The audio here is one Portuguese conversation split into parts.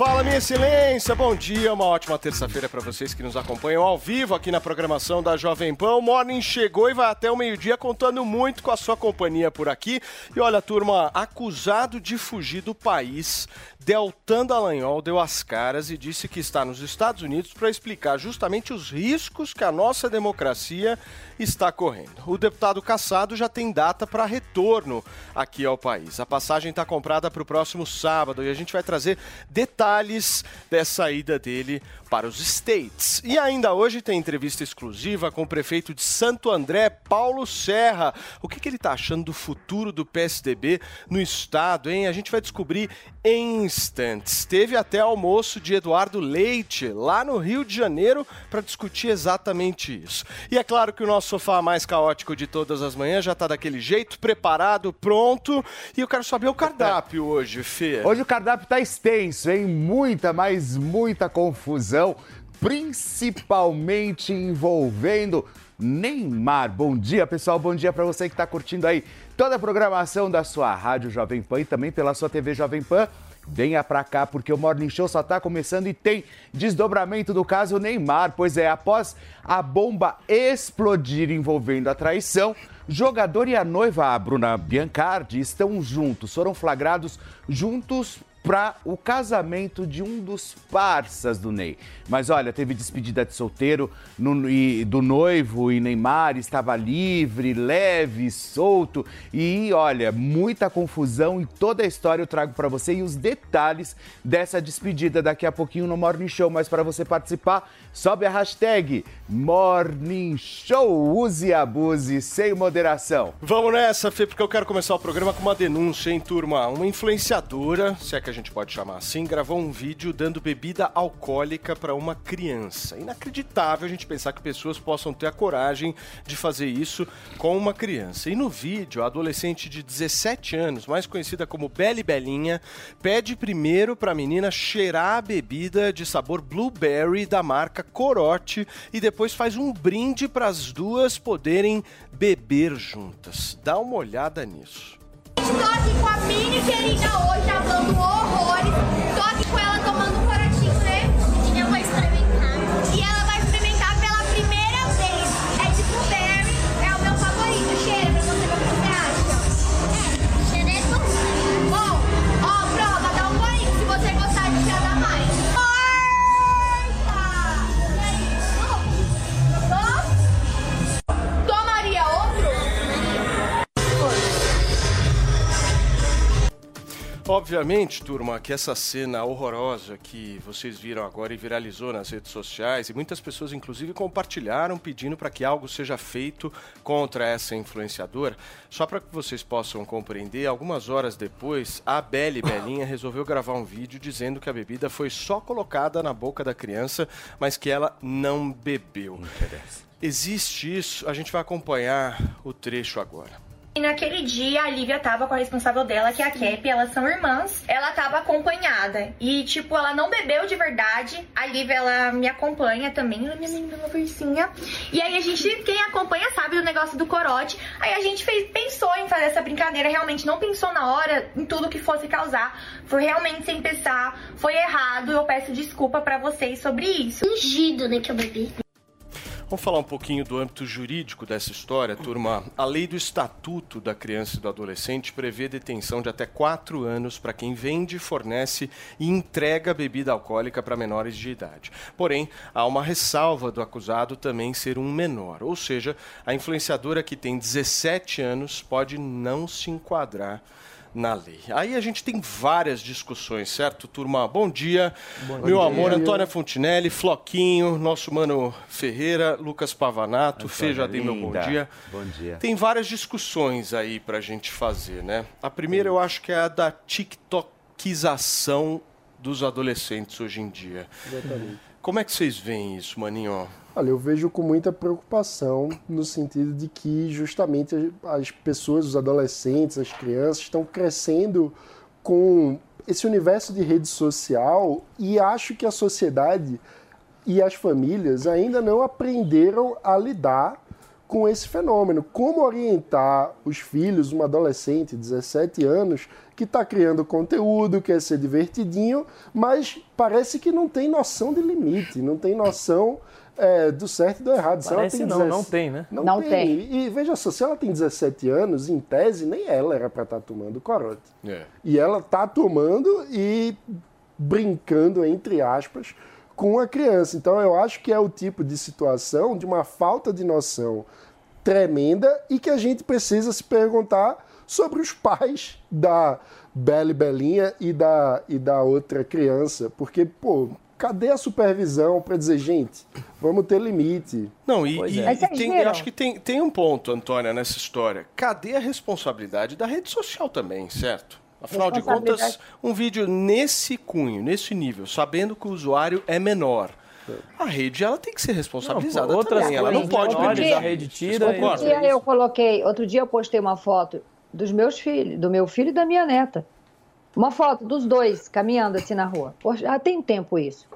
Fala, minha excelência, bom dia, uma ótima terça-feira para vocês que nos acompanham ao vivo aqui na programação da Jovem Pan. O Morning chegou e vai até o meio-dia contando muito com a sua companhia por aqui. E olha, turma, acusado de fugir do país, Deltan Dallagnol deu as caras e disse que está nos Estados Unidos para explicar justamente os riscos que a nossa democracia está correndo. O deputado caçado já tem data para retorno aqui ao país. A passagem está comprada para o próximo sábado e a gente vai trazer detalhes dessa ida dele para os States. E ainda hoje tem entrevista exclusiva com o prefeito de Santo André, Paulo Serra. O que, que ele está achando do futuro do PSDB no estado, hein? A gente vai descobrir em instantes. Teve até almoço de Eduardo Leite lá no Rio de Janeiro para discutir exatamente isso. E é claro que o nosso sofá mais caótico de todas as manhãs já está daquele jeito, preparado, pronto. E eu quero saber o cardápio hoje, Fê. Hoje o cardápio tá extenso, hein? Muita, mas muita confusão, principalmente envolvendo Neymar. Bom dia, pessoal. Bom dia para você que está curtindo aí toda a programação da sua Rádio Jovem Pan e também pela sua TV Jovem Pan. Venha pra cá porque o Morning Show só tá começando e tem desdobramento do caso Neymar. Pois é, após a bomba explodir envolvendo a traição, jogador e a noiva, a Bruna Biancardi, estão juntos, foram flagrados juntos para o casamento de um dos parças do Ney. Mas olha, teve despedida de solteiro no, e, do noivo e Neymar estava livre, leve, solto. E olha, muita confusão e toda a história eu trago para você e os detalhes dessa despedida daqui a pouquinho no Morning Show. Mas para você participar, sobe a hashtag Morning Show. Use e abuse sem moderação. Vamos nessa, Fê, porque eu quero começar o programa com uma denúncia, hein, turma? Uma influenciadora, se é que a gente pode chamar assim, gravou um vídeo dando bebida alcoólica para uma criança. Inacreditável a gente pensar que pessoas possam ter a coragem de fazer isso com uma criança. E no vídeo, a adolescente de 17 anos, mais conhecida como Belle Belinha, pede primeiro para a menina cheirar a bebida de sabor blueberry da marca Corote e depois faz um brinde para as duas poderem beber juntas. Dá uma olhada nisso. Tô aqui com a mini querida hoje, falando horrores. Tô aqui com ela tomando Obviamente, turma, que essa cena horrorosa que vocês viram agora e viralizou nas redes sociais, e muitas pessoas, inclusive, compartilharam pedindo para que algo seja feito contra essa influenciadora. Só para que vocês possam compreender, algumas horas depois, a Belle Belinha resolveu gravar um vídeo dizendo que a bebida foi só colocada na boca da criança, mas que ela não bebeu. Existe isso, a gente vai acompanhar o trecho agora. E naquele dia a Lívia tava com a responsável dela, que é a Cap, elas são irmãs. Ela tava acompanhada. E, tipo, ela não bebeu de verdade. A Lívia, ela me acompanha também. Ela minha menina uma ursinha. E aí a gente, quem acompanha sabe do negócio do corote. Aí a gente fez, pensou em fazer essa brincadeira, realmente não pensou na hora em tudo que fosse causar. Foi realmente sem pensar, foi errado. Eu peço desculpa pra vocês sobre isso. Ungido, né, que eu bebi. Vamos falar um pouquinho do âmbito jurídico dessa história, turma. A lei do Estatuto da Criança e do Adolescente prevê detenção de até quatro anos para quem vende, fornece e entrega bebida alcoólica para menores de idade. Porém, há uma ressalva do acusado também ser um menor, ou seja, a influenciadora que tem 17 anos pode não se enquadrar na lei. Aí a gente tem várias discussões, certo, turma? Bom dia, meu dia. amor, Antônia Fontinelli, Floquinho, nosso mano Ferreira, Lucas Pavanato, Fê, já dei meu bom dia. Bom dia. Tem várias discussões aí pra gente fazer, né? A primeira eu acho que é a da tiktokização dos adolescentes hoje em dia. Exatamente. Como é que vocês veem isso, maninho? Olha, eu vejo com muita preocupação no sentido de que justamente as pessoas, os adolescentes, as crianças estão crescendo com esse universo de rede social e acho que a sociedade e as famílias ainda não aprenderam a lidar com esse fenômeno. Como orientar os filhos, um adolescente de 17 anos, que está criando conteúdo, quer ser divertidinho, mas parece que não tem noção de limite, não tem noção é, do certo e do errado. Se ela tem não, 17 não tem, né? Não, Não tem. tem. E veja só, se ela tem 17 anos, em tese, nem ela era para estar tomando corote. É. E ela está tomando e brincando, entre aspas, com a criança. Então eu acho que é o tipo de situação de uma falta de noção tremenda e que a gente precisa se perguntar sobre os pais da Bela e Belinha e da, e da outra criança. Porque, pô, cadê a supervisão para dizer, gente, vamos ter limite? Não, e, e- é. E vocês tem, eu acho que tem, tem um ponto, Antônia, nessa história. Cadê a responsabilidade da rede social também, certo? Afinal de contas, um vídeo nesse cunho, nesse nível, sabendo que o usuário é menor, a rede ela tem que ser responsabilizada Não, outras também. Ela não pode permitir. a rede tira e- Outro dia eu coloquei, outro dia eu postei uma foto dos meus filhos, do meu filho e da minha neta. Uma foto dos dois caminhando assim na rua. Poxa, Já tem tempo isso.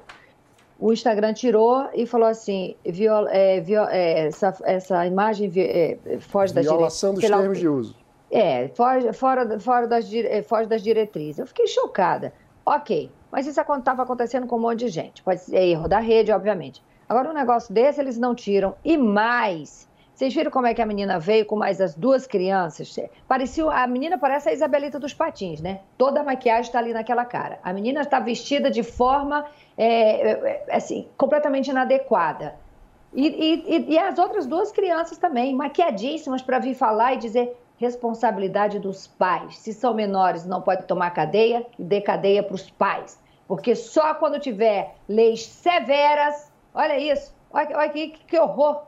O Instagram tirou e falou assim: viol, é, viol- é, essa, essa imagem é, foge das Violação dos lá o termos de uso. É, foge, fora, fora das, dire- eh, foge das diretrizes. Eu fiquei chocada. Ok, mas isso estava acontecendo com um monte de gente. Pode ser erro da rede, obviamente. Agora, um negócio desse eles não tiram. E mais, vocês viram como é que a menina veio com mais as duas crianças? Parecia, a menina parece a Isabelita dos Patins, né? Toda a maquiagem está ali naquela cara. A menina está vestida de forma, é, é, é, assim, completamente inadequada. E, e- e- as outras duas crianças também, maquiadíssimas para vir falar e dizer responsabilidade dos pais. Se são menores, não pode tomar cadeia, e dê cadeia para os pais. Porque só quando tiver leis severas, olha isso, olha, olha que, que horror,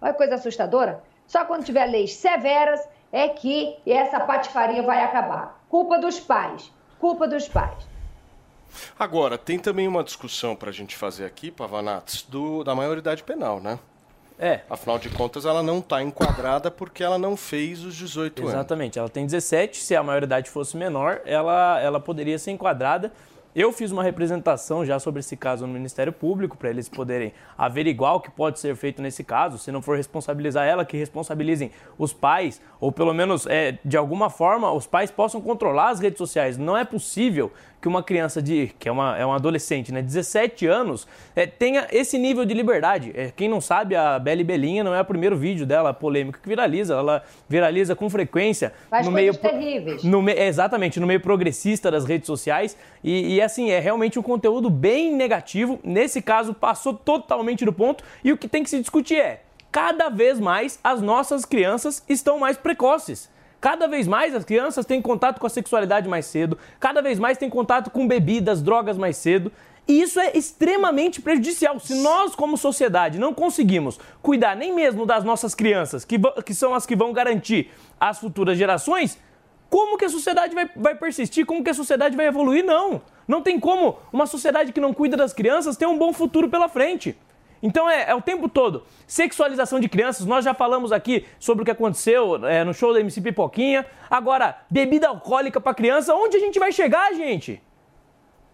olha que coisa assustadora. Só quando tiver leis severas é que essa patifaria vai acabar. Culpa dos pais, culpa dos pais. Agora, tem também uma discussão para a gente fazer aqui, Pavanatos, do, da maioridade penal, né? É, Afinal de contas, ela não está enquadrada porque ela não fez os 18 anos. Exatamente, ela tem 17, se a maioridade fosse menor, ela, ela poderia ser enquadrada. Eu fiz uma representação já sobre esse caso no Ministério Público, para eles poderem averiguar o que pode ser feito nesse caso. Se não for responsabilizar ela, que responsabilizem os pais, ou pelo menos, é, de alguma forma, os pais possam controlar as redes sociais. Não é possível que uma criança de que é uma, é uma adolescente, né, 17 anos, é, tenha esse nível de liberdade. É, quem não sabe, a Bela e Belinha não é o primeiro vídeo dela polêmico que viraliza. Ela viraliza com frequência Faz no meio terríveis. no me- exatamente, no meio progressista das redes sociais. E, e, assim, é realmente um conteúdo bem negativo. Nesse caso, passou totalmente do ponto. E o que tem que se discutir é: cada vez mais as nossas crianças estão mais precoces. Cada vez mais as crianças têm contato com a sexualidade mais cedo, cada vez mais têm contato com bebidas, drogas mais cedo. E isso é extremamente prejudicial. Se nós, como sociedade, não conseguimos cuidar nem mesmo das nossas crianças, que, que são as que vão garantir as futuras gerações, como que a sociedade vai, vai persistir? Como que a sociedade vai evoluir? Não. Não tem como uma sociedade que não cuida das crianças ter um bom futuro pela frente. Então é, é o tempo todo. Sexualização de crianças, nós já falamos aqui sobre o que aconteceu é, no show da MC Pipoquinha. Agora, bebida alcoólica para criança, onde a gente vai chegar, gente?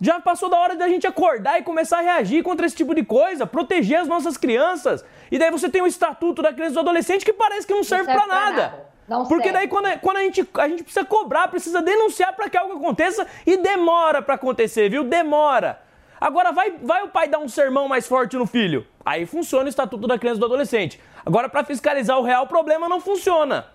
Já passou da hora da gente acordar e começar a reagir contra esse tipo de coisa, proteger as nossas crianças. E daí você tem o estatuto da criança e do adolescente que parece que não serve, serve pra pra nada. nada. Não Porque serve. daí quando, a- quando a, gente, a gente precisa cobrar, precisa denunciar para que algo aconteça e demora para acontecer, viu? Demora. Agora vai, vai o pai dar um sermão mais forte no filho. Aí funciona o Estatuto da Criança e do Adolescente. Agora, para fiscalizar o real problema, não funciona.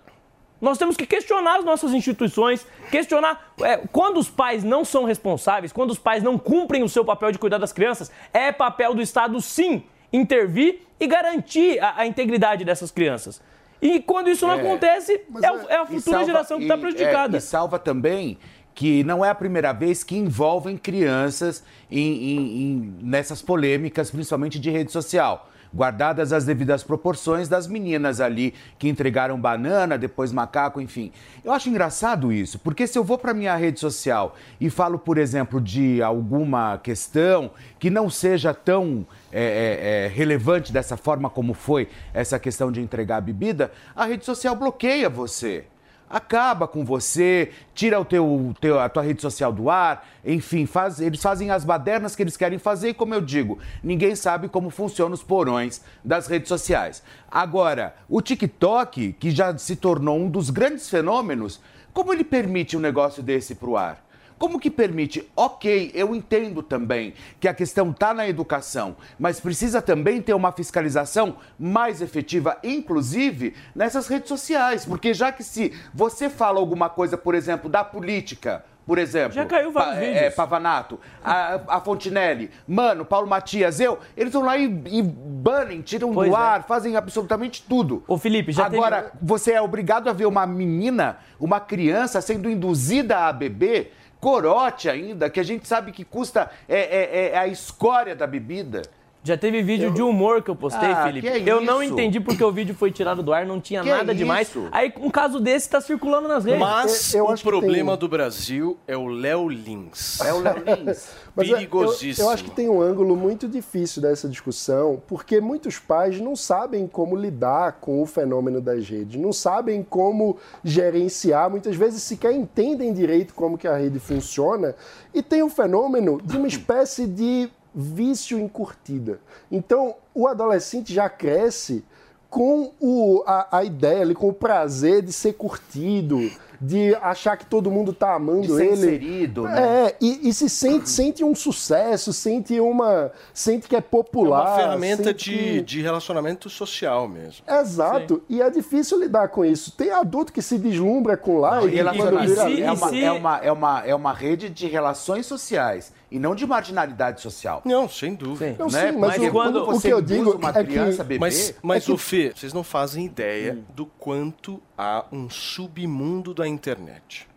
Nós temos que questionar as nossas instituições, questionar é, quando os pais não são responsáveis, quando os pais não cumprem o seu papel de cuidar das crianças, é papel do Estado sim intervir e garantir a, a integridade dessas crianças. E quando isso não É. acontece, é, o- é a futura salva- geração que está e- prejudicada. é, e salva também que não é a primeira vez que envolvem crianças em- em- em- nessas polêmicas, principalmente de rede social. Guardadas as devidas proporções das meninas ali que entregaram banana, depois macaco, enfim. Eu acho engraçado isso, porque se eu vou para minha rede social e falo, por exemplo, de alguma questão que não seja tão é, é, é, relevante dessa forma como foi essa questão de entregar a bebida, a rede social bloqueia você acaba com você, tira o teu, teu- a tua rede social do ar, enfim, faz, eles fazem as badernas que eles querem fazer e, como eu digo, ninguém sabe como funcionam os porões das redes sociais. Agora, o TikTok, que já se tornou um dos grandes fenômenos, como ele permite um negócio desse para o ar? Como que permite? Ok, eu entendo também que a questão está na educação, mas precisa também ter uma fiscalização mais efetiva, inclusive nessas redes sociais. Porque já que se você fala alguma coisa, por exemplo, da política, por exemplo. Já caiu vários Pa- é, vídeos. Pavanato, a, a Fontinelli, Mano, Paulo Matias, eu, eles vão lá e, e banem, tiram Pois do é. ar, fazem absolutamente tudo. Ô, Felipe, já Agora, teve- você é obrigado a ver uma menina, uma criança sendo induzida a beber corote ainda, que a gente sabe que custa é, é- é a escória da bebida. Já teve vídeo de humor que eu postei, Ah, Felipe. que eu não entendi porque o vídeo foi tirado do ar, não tinha Que nada demais. isso? Aí um caso desse está circulando nas redes. Mas Eu- eu o acho que problema tem- do Brasil é o Léo Lins. É o Léo Lins. É, eu- Perigosíssimo. Eu, acho que tem um ângulo muito difícil dessa discussão, porque muitos pais não sabem como lidar com o fenômeno das redes, não sabem como gerenciar, muitas vezes sequer entendem direito como que a rede funciona, e tem o fenômeno de uma espécie de vício em curtida. Então, o adolescente já cresce com o, a, a ideia ali, com o prazer de ser curtido, de achar que todo mundo tá amando De ser ele. inserido, né? É, e, e se sente, sente um sucesso, sente uma. sente que é É popular. uma ferramenta de, que- de relacionamento social mesmo. Exato, e é difícil lidar com isso. Tem adulto que se deslumbra com live E e é, uma, é, uma, é, uma, é uma rede de relações sociais e não de marginalidade social. Não, sem dúvida. Sim. Não, né? sim, mas Porque o- quando o você que eu digo uma é criança que- a beber, Mas, mas É que- o Fê, vocês não fazem ideia do quanto há um submundo da internet.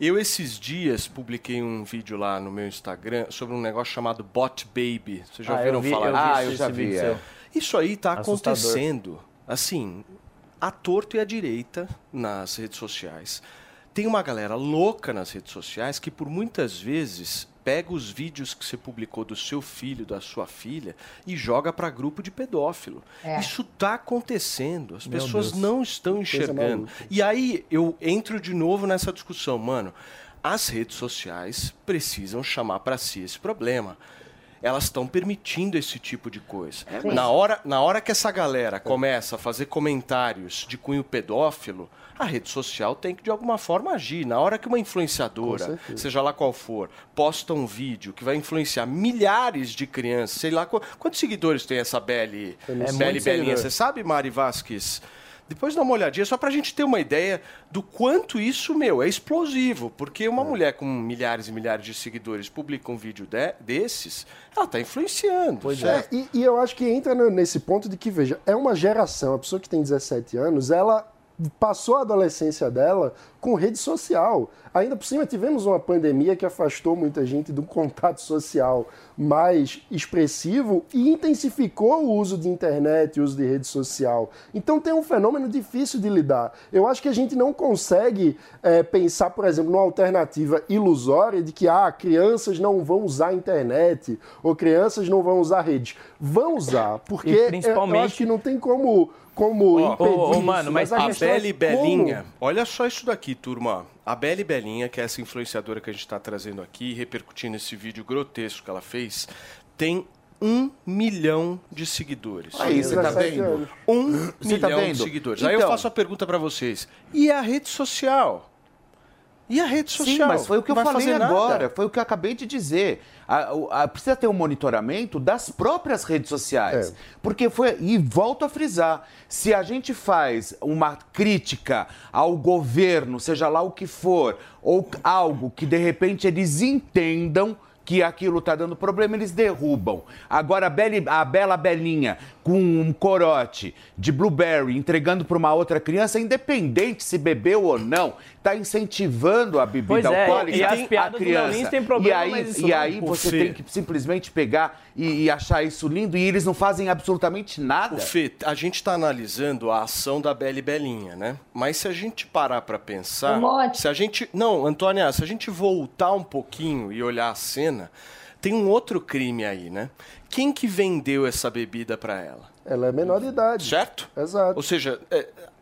Eu, esses dias, publiquei um vídeo lá no meu Instagram sobre um negócio chamado Bot Baby. Vocês já Ah, ouviram vi, falar eu? Ah, eu já vi, vídeo é. Isso aí tá Assustador. acontecendo, assim, à torto e à direita nas redes sociais. Tem uma galera louca nas redes sociais que por muitas vezes pega os vídeos que você publicou do seu filho, da sua filha e joga para grupo de pedófilo. É. Isso tá acontecendo, as Meu pessoas Deus. não estão enxergando. E aí eu entro de novo nessa discussão, mano. As redes sociais precisam chamar para si esse problema. Elas estão permitindo esse tipo de coisa. Sim. Na hora, na hora que essa galera começa a fazer comentários de cunho pedófilo, a rede social tem que de alguma forma agir. Na hora que uma influenciadora, seja lá qual for, posta um vídeo que vai influenciar milhares de crianças, sei lá qu- quantos seguidores tem essa Beli, É Beli Belinha, você sabe, Mari Vasques? Depois dá uma olhadinha, só pra gente ter uma ideia do quanto isso, meu, é explosivo. Porque É. uma mulher com milhares e milhares de seguidores publica um vídeo de- desses, ela tá influenciando. Pois certo? É, e, e eu acho que entra nesse ponto de que, veja, é uma geração, a pessoa que tem 17 anos, ela passou a adolescência dela com rede social. Ainda por cima, tivemos uma pandemia que afastou muita gente do contato social mais expressivo e intensificou o uso de internet, o uso de rede social. Então tem um fenômeno difícil de lidar. Eu acho que a gente não consegue eh, pensar, por exemplo, numa alternativa ilusória de que ah, crianças não vão usar a internet ou crianças não vão usar redes. Vão usar, porque E eu- eu principalmente- acho que não tem como, como ô, ô, isso, mano, mas a A questão é Belle como- Belinha, olha só isso daqui, turma. A Belle Belinha, que é essa influenciadora que a gente está trazendo aqui, repercutindo esse vídeo grotesco que ela fez, tem um milhão de seguidores. Aí, você tá 17 vendo? anos. Um Você tá milhão de vendo? seguidores. Aí eu Então- faço a pergunta para vocês. E a rede social? E a rede Sim, social? mas foi o que eu falei nada. agora, foi o que eu acabei de dizer. A- a- precisa ter um monitoramento das próprias redes sociais. É. Porque foi. E volto a frisar: se a gente faz uma crítica ao governo, seja lá o que for, ou algo que de repente eles entendam. Que aquilo tá dando problema, eles derrubam. Agora, a, Beli- a bela Belinha com um corote de blueberry entregando para uma outra criança, independente se bebeu ou não, tá incentivando a bebida Pois é, alcoólica e as a piadas do criança. Têm problema, e aí, mas isso e aí você Fê. tem que simplesmente pegar e, e achar isso lindo e eles não fazem absolutamente nada. O Fê, a gente está analisando a ação da Bela e Belinha, né? Mas se a gente parar para pensar, Um se a gente, não, Antônia, se a gente voltar um pouquinho e olhar a cena, tem um outro crime aí, né? Quem que vendeu essa bebida para ela? Ela é menor de idade. Certo? Exato. Ou seja,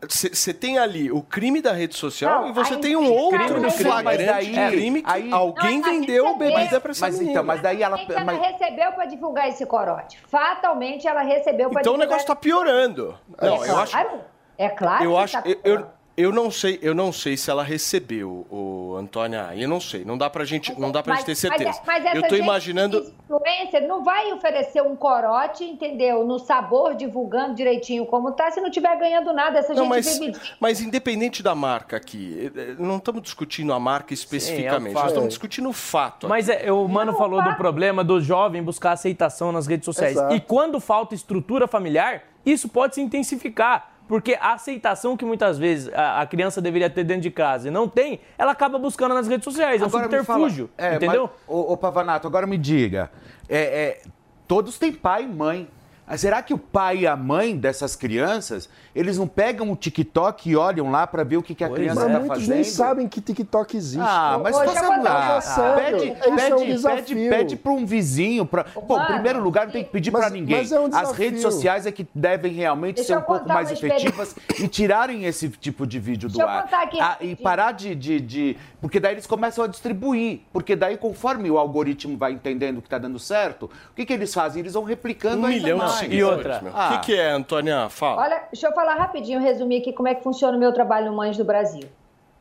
você tem ali o crime da rede social Não, e você tem um crime outro do crime, flagrante mas daí- de crime que aí- alguém Não, vendeu recebeu. bebida para essa Mas menina. então, mas daí ela. Fatalmente ela mas- recebeu para divulgar esse corote. Fatalmente ela recebeu para Então o divulgar. negócio está piorando. Não, é eu acho, claro, É claro eu que acho, tá eu, eu, não sei, eu não sei se ela recebeu o Antônia. Eu não sei, não dá pra gente, não dá pra gente ter certeza. Mas, mas essa eu tô gente imaginando, Influencer não vai oferecer um corote, entendeu? No sabor, divulgando direitinho como tá, se não tiver ganhando nada. Essa não, gente mas, vive. mas independente da marca aqui, eh, eh, não estamos discutindo a marca especificamente, fato. nós estamos discutindo o fato. Mas é, o Mano Não, falou do fato. problema do jovem buscar aceitação nas redes sociais. Exato. E quando falta estrutura familiar, isso pode se intensificar. Porque a aceitação que muitas vezes a, a criança deveria ter dentro de casa e não tem, ela acaba buscando nas redes sociais. É um me subterfúgio. fala- é, entendeu? Mas, ô, ô, Pavanato, agora me diga. é, é, todos têm pai e mãe. Ah, Será que o pai e a mãe dessas crianças, eles não pegam o TikTok e olham lá pra ver o que, que a Pois criança Mas tá muitos fazendo? nem sabem que TikTok existe. Ah, mas Hoje dar lá. Pede, Isso é um pede, pede, pede para um vizinho. Pra... Pô, em primeiro lugar, não tem que pedir mas- pra ninguém. mas é um As redes sociais é que devem realmente Deixa ser um pouco mais efetivas e tirarem esse tipo de vídeo do Deixa eu ar. aqui Ah, e parar de, de, de- Porque daí eles começam a distribuir. Porque daí, conforme o algoritmo vai entendendo que tá dando certo, o que, que eles fazem? Eles vão replicando um ainda milhão mais. E outra? Ah. O que, que é, Antônia? Fala. Olha, deixa eu falar rapidinho, resumir aqui como é que funciona o meu trabalho no Mães do Brasil.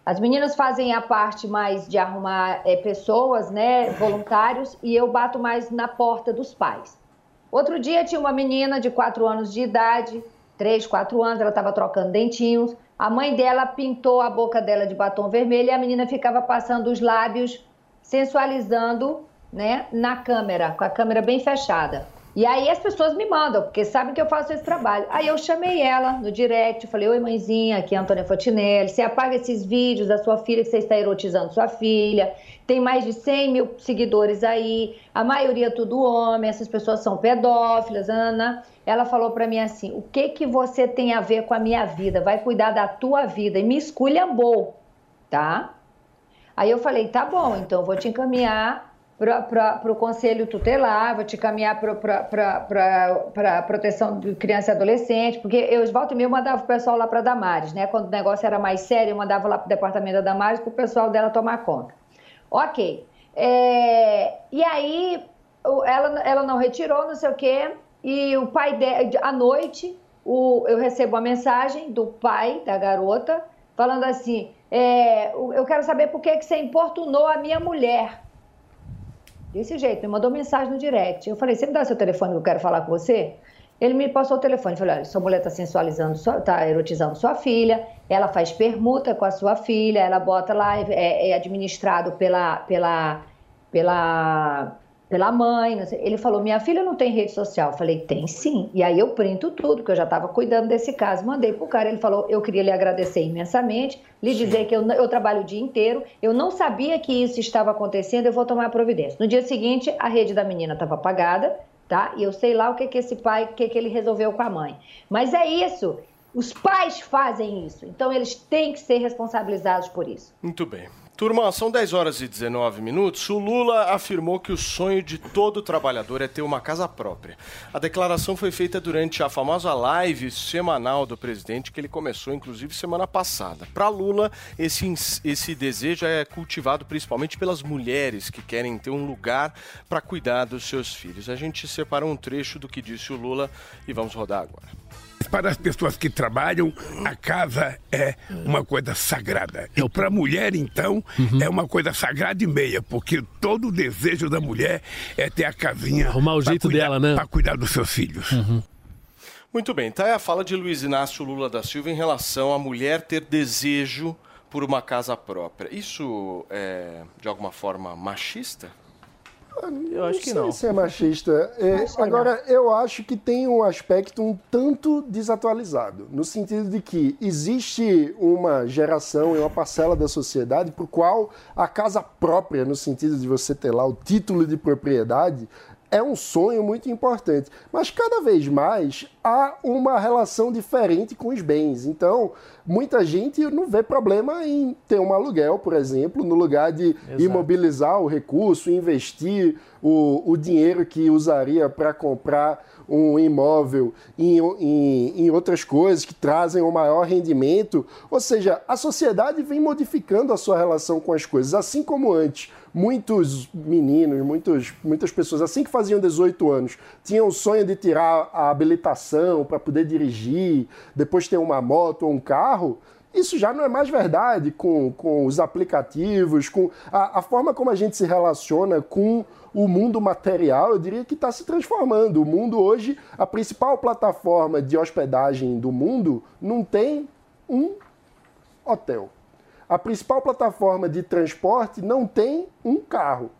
As meninas fazem a parte mais de arrumar eh, pessoas, né, voluntários, e eu bato mais na porta dos pais. Outro dia tinha uma menina de 4 anos de idade, 3, 4 anos, ela estava trocando dentinhos. A mãe dela pintou a boca dela de batom vermelho e a menina ficava passando os lábios, sensualizando, né, na câmera, com a câmera bem fechada. E aí as pessoas me mandam, porque sabem que eu faço esse trabalho. Aí eu chamei ela no direct, falei, oi mãezinha, aqui é a Antônia Fontinelli, você apaga esses vídeos da sua filha que você está erotizando sua filha, tem mais de 100 mil seguidores aí, a maioria tudo homem, essas pessoas são pedófilas, Ana. Ela falou pra mim assim, o que que você tem a ver com a minha vida? Vai cuidar da tua vida. E me esculhambou, tá? Aí eu falei, tá bom, então vou te encaminhar para o conselho tutelar, vou te encaminhar para a proteção de criança e adolescente, porque eu, volta e meia, eu mandava o pessoal lá para Damares, né? Quando o negócio era mais sério, eu mandava lá para o departamento da Damares para o pessoal dela tomar conta. Ok. É, e aí, ela, ela não retirou, não sei o quê, e o pai à noite, o- eu recebo uma mensagem do pai da garota falando assim: é, eu quero saber por que, que você importunou a minha mulher. Desse jeito, me mandou mensagem no direct. Eu falei: você me dá seu telefone que eu quero falar com você? Ele me passou o telefone. Falei: olha, sua mulher está sensualizando, sua, tá erotizando sua filha. Ela faz permuta com a sua filha. Ela bota lá, é, é administrado pela, pela, pela, pela mãe. não sei. Ele falou: minha filha não tem rede social. Eu falei: tem sim. E aí eu printo tudo, porque eu já estava cuidando desse caso. Mandei pro cara. Ele falou: eu queria lhe agradecer imensamente, lhe dizer que eu, eu trabalho o dia inteiro. Eu não sabia que isso estava acontecendo. Eu vou tomar providência. No dia seguinte, a rede da menina estava apagada, tá? E eu sei lá o que, que esse pai, o que, que ele resolveu com a mãe. Mas é isso. Os pais fazem isso. Então eles têm que ser responsabilizados por isso. Muito bem. Turma, são 10 horas e 19 minutos. O Lula afirmou que o sonho de todo trabalhador é ter uma casa própria. A declaração foi feita durante a famosa live semanal do presidente, que ele começou, inclusive, semana passada. Para Lula, esse, esse desejo é cultivado principalmente pelas mulheres que querem ter um lugar para cuidar dos seus filhos. A gente separou um trecho do que disse o Lula e vamos rodar agora. Para as pessoas que trabalham, a casa é uma coisa sagrada. E para a mulher, então, é uma coisa sagrada e meia, porque todo o desejo da mulher é ter a casinha. Arrumar o pra jeito cuidar- dela, né? Para cuidar dos seus filhos. Muito bem, tá aí a fala de Luiz Inácio Lula da Silva em relação à mulher ter desejo por uma casa própria. Isso é, de alguma forma, machista? Eu acho que sei não. se é machista. É, agora, eu acho que tem um aspecto um tanto desatualizado, no sentido de que existe uma geração e uma parcela da sociedade por qual a casa própria, no sentido de você ter lá o título de propriedade, é um sonho muito importante. Mas cada vez mais há uma relação diferente com os bens. Então, muita gente não vê problema em ter um aluguel, por exemplo, no lugar de Exato. imobilizar o recurso, investir o, o dinheiro que usaria para comprar um imóvel em, em, em outras coisas que trazem um maior rendimento. Ou seja, a sociedade vem modificando a sua relação com as coisas, assim como antes. Muitos meninos, muitos, muitas pessoas, assim que faziam 18 anos, tinham o sonho de tirar a habilitação para poder dirigir, depois ter uma moto ou um carro. Isso já não é mais verdade com, com os aplicativos, com a, a forma como a gente se relaciona com o mundo material, eu diria que está se transformando. O mundo hoje, a principal plataforma de hospedagem do mundo, não tem um hotel. A principal plataforma de transporte não tem um carro.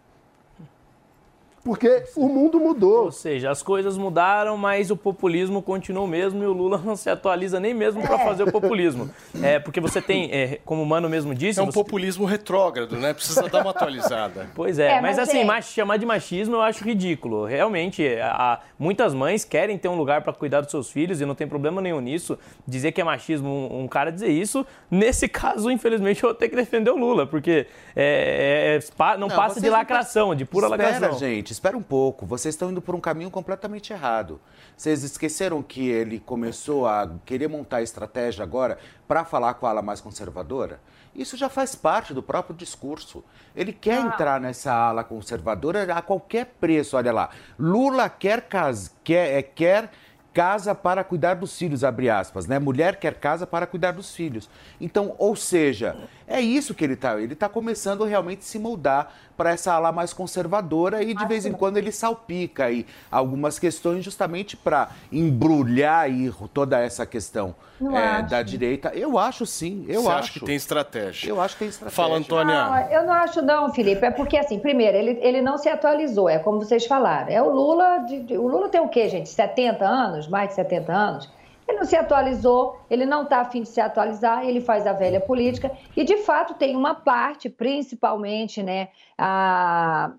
Porque o mundo mudou. Ou seja, as coisas mudaram, mas o populismo continua o mesmo e o Lula não se atualiza nem mesmo para fazer o populismo. É, porque você tem, é, como o Mano mesmo disse... É um você- populismo retrógrado, né? Precisa dar uma atualizada. Pois é, É, mas, mas assim, é. mach- chamar de machismo eu acho ridículo. Realmente, a- muitas mães querem ter um lugar para cuidar dos seus filhos e não tem problema nenhum nisso. Dizer que é machismo um, cara dizer isso, nesse caso, infelizmente, eu vou ter que defender o Lula, porque é- é- é- pa- não, passa de não lacração, de pura espera, lacração. gente, espera um pouco. Vocês estão indo por um caminho completamente errado. Vocês esqueceram que ele começou a querer montar estratégia agora para falar com a ala mais conservadora? Isso já faz parte do próprio discurso. Ele quer entrar nessa ala conservadora a qualquer preço. Olha lá, Lula quer, cas quer, é, quer casa para cuidar dos filhos, abre aspas, né? Mulher quer casa para cuidar dos filhos. Então, ou seja, é isso que ele está. Ele está começando realmente a se moldar para essa ala mais conservadora e de vez em quando ele salpica aí algumas questões justamente para embrulhar aí toda essa questão é, da direita. Eu acho sim, eu Você acho. acha que tem estratégia? Eu acho que tem estratégia. Fala, Antônia. Não, eu não acho não, Felipe. É porque, assim, primeiro, ele, ele não se atualizou, é como vocês falaram. É o Lula, de- de- o Lula tem o quê, gente? 70 anos? Mais de 70 anos? Ele não se atualizou, ele não está afim de se atualizar, ele faz a velha política. E, de fato, tem uma parte, principalmente, né, a,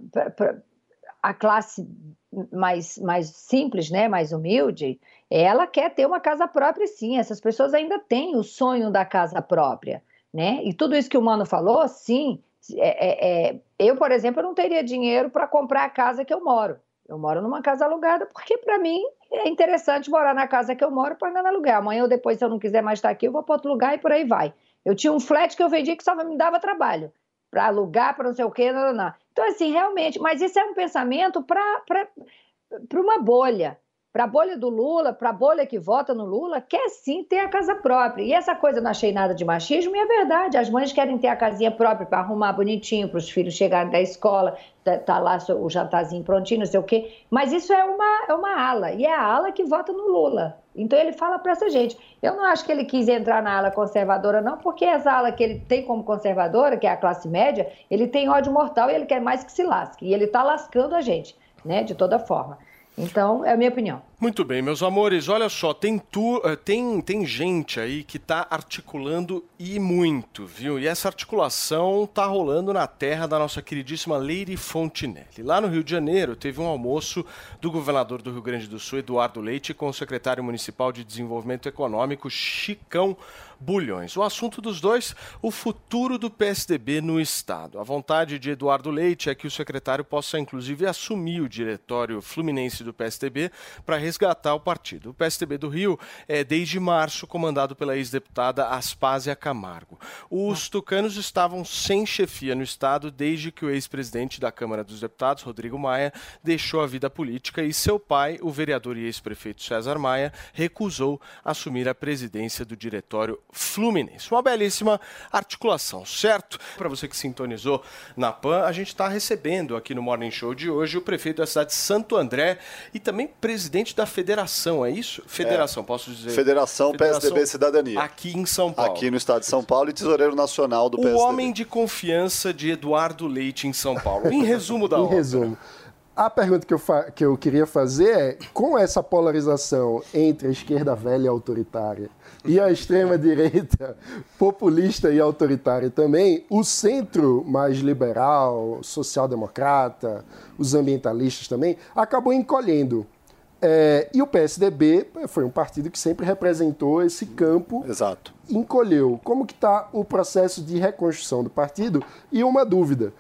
a classe mais, mais simples, né, mais humilde, ela quer ter uma casa própria, sim. Essas pessoas ainda têm o sonho da casa própria, né? E tudo isso que o Mano falou, sim. é- é- é- eu, por exemplo, não teria dinheiro para comprar a casa que eu moro. Eu moro numa casa alugada porque, para mim, é interessante morar na casa que eu moro para andar alugar. Amanhã ou depois, se eu não quiser mais estar aqui, eu vou para outro lugar e por aí vai. Eu tinha um flat que eu vendi que só me dava trabalho para alugar, para não sei o quê, não, não, não. Então, assim, realmente, mas isso é um pensamento para uma bolha. Para a bolha do Lula, para a bolha que vota no Lula, quer sim ter a casa própria. E essa coisa eu não achei nada de machismo, e é verdade. As mães querem ter a casinha própria para arrumar bonitinho, para os filhos chegarem da escola, tá, tá lá o jantarzinho prontinho, não sei o quê. Mas isso é uma, é uma ala, e é a ala que vota no Lula. Então ele fala para essa gente. Eu não acho que ele quis entrar na ala conservadora, não, porque essa ala que ele tem como conservadora, que é a classe média, ele tem ódio mortal e ele quer mais que se lasque. E ele está lascando a gente, né, de toda forma. Então, é a minha opinião. Muito bem, meus amores, olha só, tem, tu, eh, tem, tem gente aí que tá articulando e muito, viu? E essa articulação tá rolando na terra da nossa queridíssima Leire Fontinelli. Lá no Rio de Janeiro, teve um almoço do governador do Rio Grande do Sul, Eduardo Leite, com o secretário municipal de Desenvolvimento Econômico, Chicão Bulhões. O assunto dos dois, o futuro do PSDB no Estado. A vontade de Eduardo Leite é que o secretário possa, inclusive, assumir o diretório fluminense do PSDB para resgatar o partido. O PSDB do Rio é desde março comandado pela ex-deputada Aspásia Camargo. Os tucanos estavam sem chefia no estado desde que o ex-presidente da Câmara dos Deputados, Rodrigo Maia, deixou a vida política e seu pai, o vereador e ex-prefeito César Maia, recusou assumir a presidência do diretório Fluminense. Uma belíssima articulação, certo? Para você que sintonizou na PAN, a gente está recebendo aqui no Morning Show de hoje o prefeito da cidade de Santo André e também presidente da federação, é isso? Federação, posso dizer? Federação, PSDB Cidadania. Aqui em São Paulo. Aqui no estado de São Paulo e tesoureiro nacional do o PSDB. homem de confiança de Eduardo Leite em São Paulo. Em resumo da Em obra. resumo. A pergunta que eu, fa- que eu queria fazer é: com essa polarização entre a esquerda velha e autoritária e a extrema-direita populista e autoritária também, o centro mais liberal, social-democrata, os ambientalistas também, acabou encolhendo. É, e o PSDB foi um partido que sempre representou esse campo Exato. encolheu. Como que está o processo de reconstrução do partido? E uma dúvida.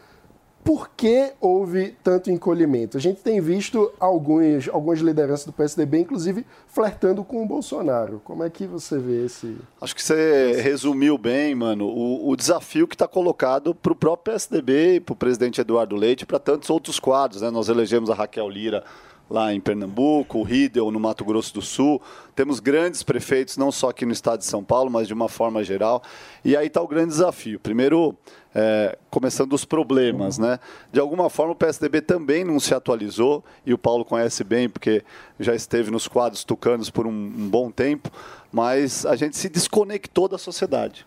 Por que houve tanto encolhimento? A gente tem visto alguns, algumas lideranças do PSDB, inclusive, flertando com o Bolsonaro. Como é que você vê esse... Acho que você resumiu bem, mano, o, o desafio que está colocado para o próprio PSDB, para o presidente Eduardo Leite e para tantos outros quadros. Né? Nós elegemos a Raquel Lira lá em Pernambuco, o Riedel no Mato Grosso do Sul. Temos grandes prefeitos, não só aqui no estado de São Paulo, mas de uma forma geral. E aí está o grande desafio. Primeiro, é, começando os problemas, né? De alguma forma o PSDB também não se atualizou, e o Paulo conhece bem, porque já esteve nos quadros tucanos por um, um bom tempo, mas a gente se desconectou da sociedade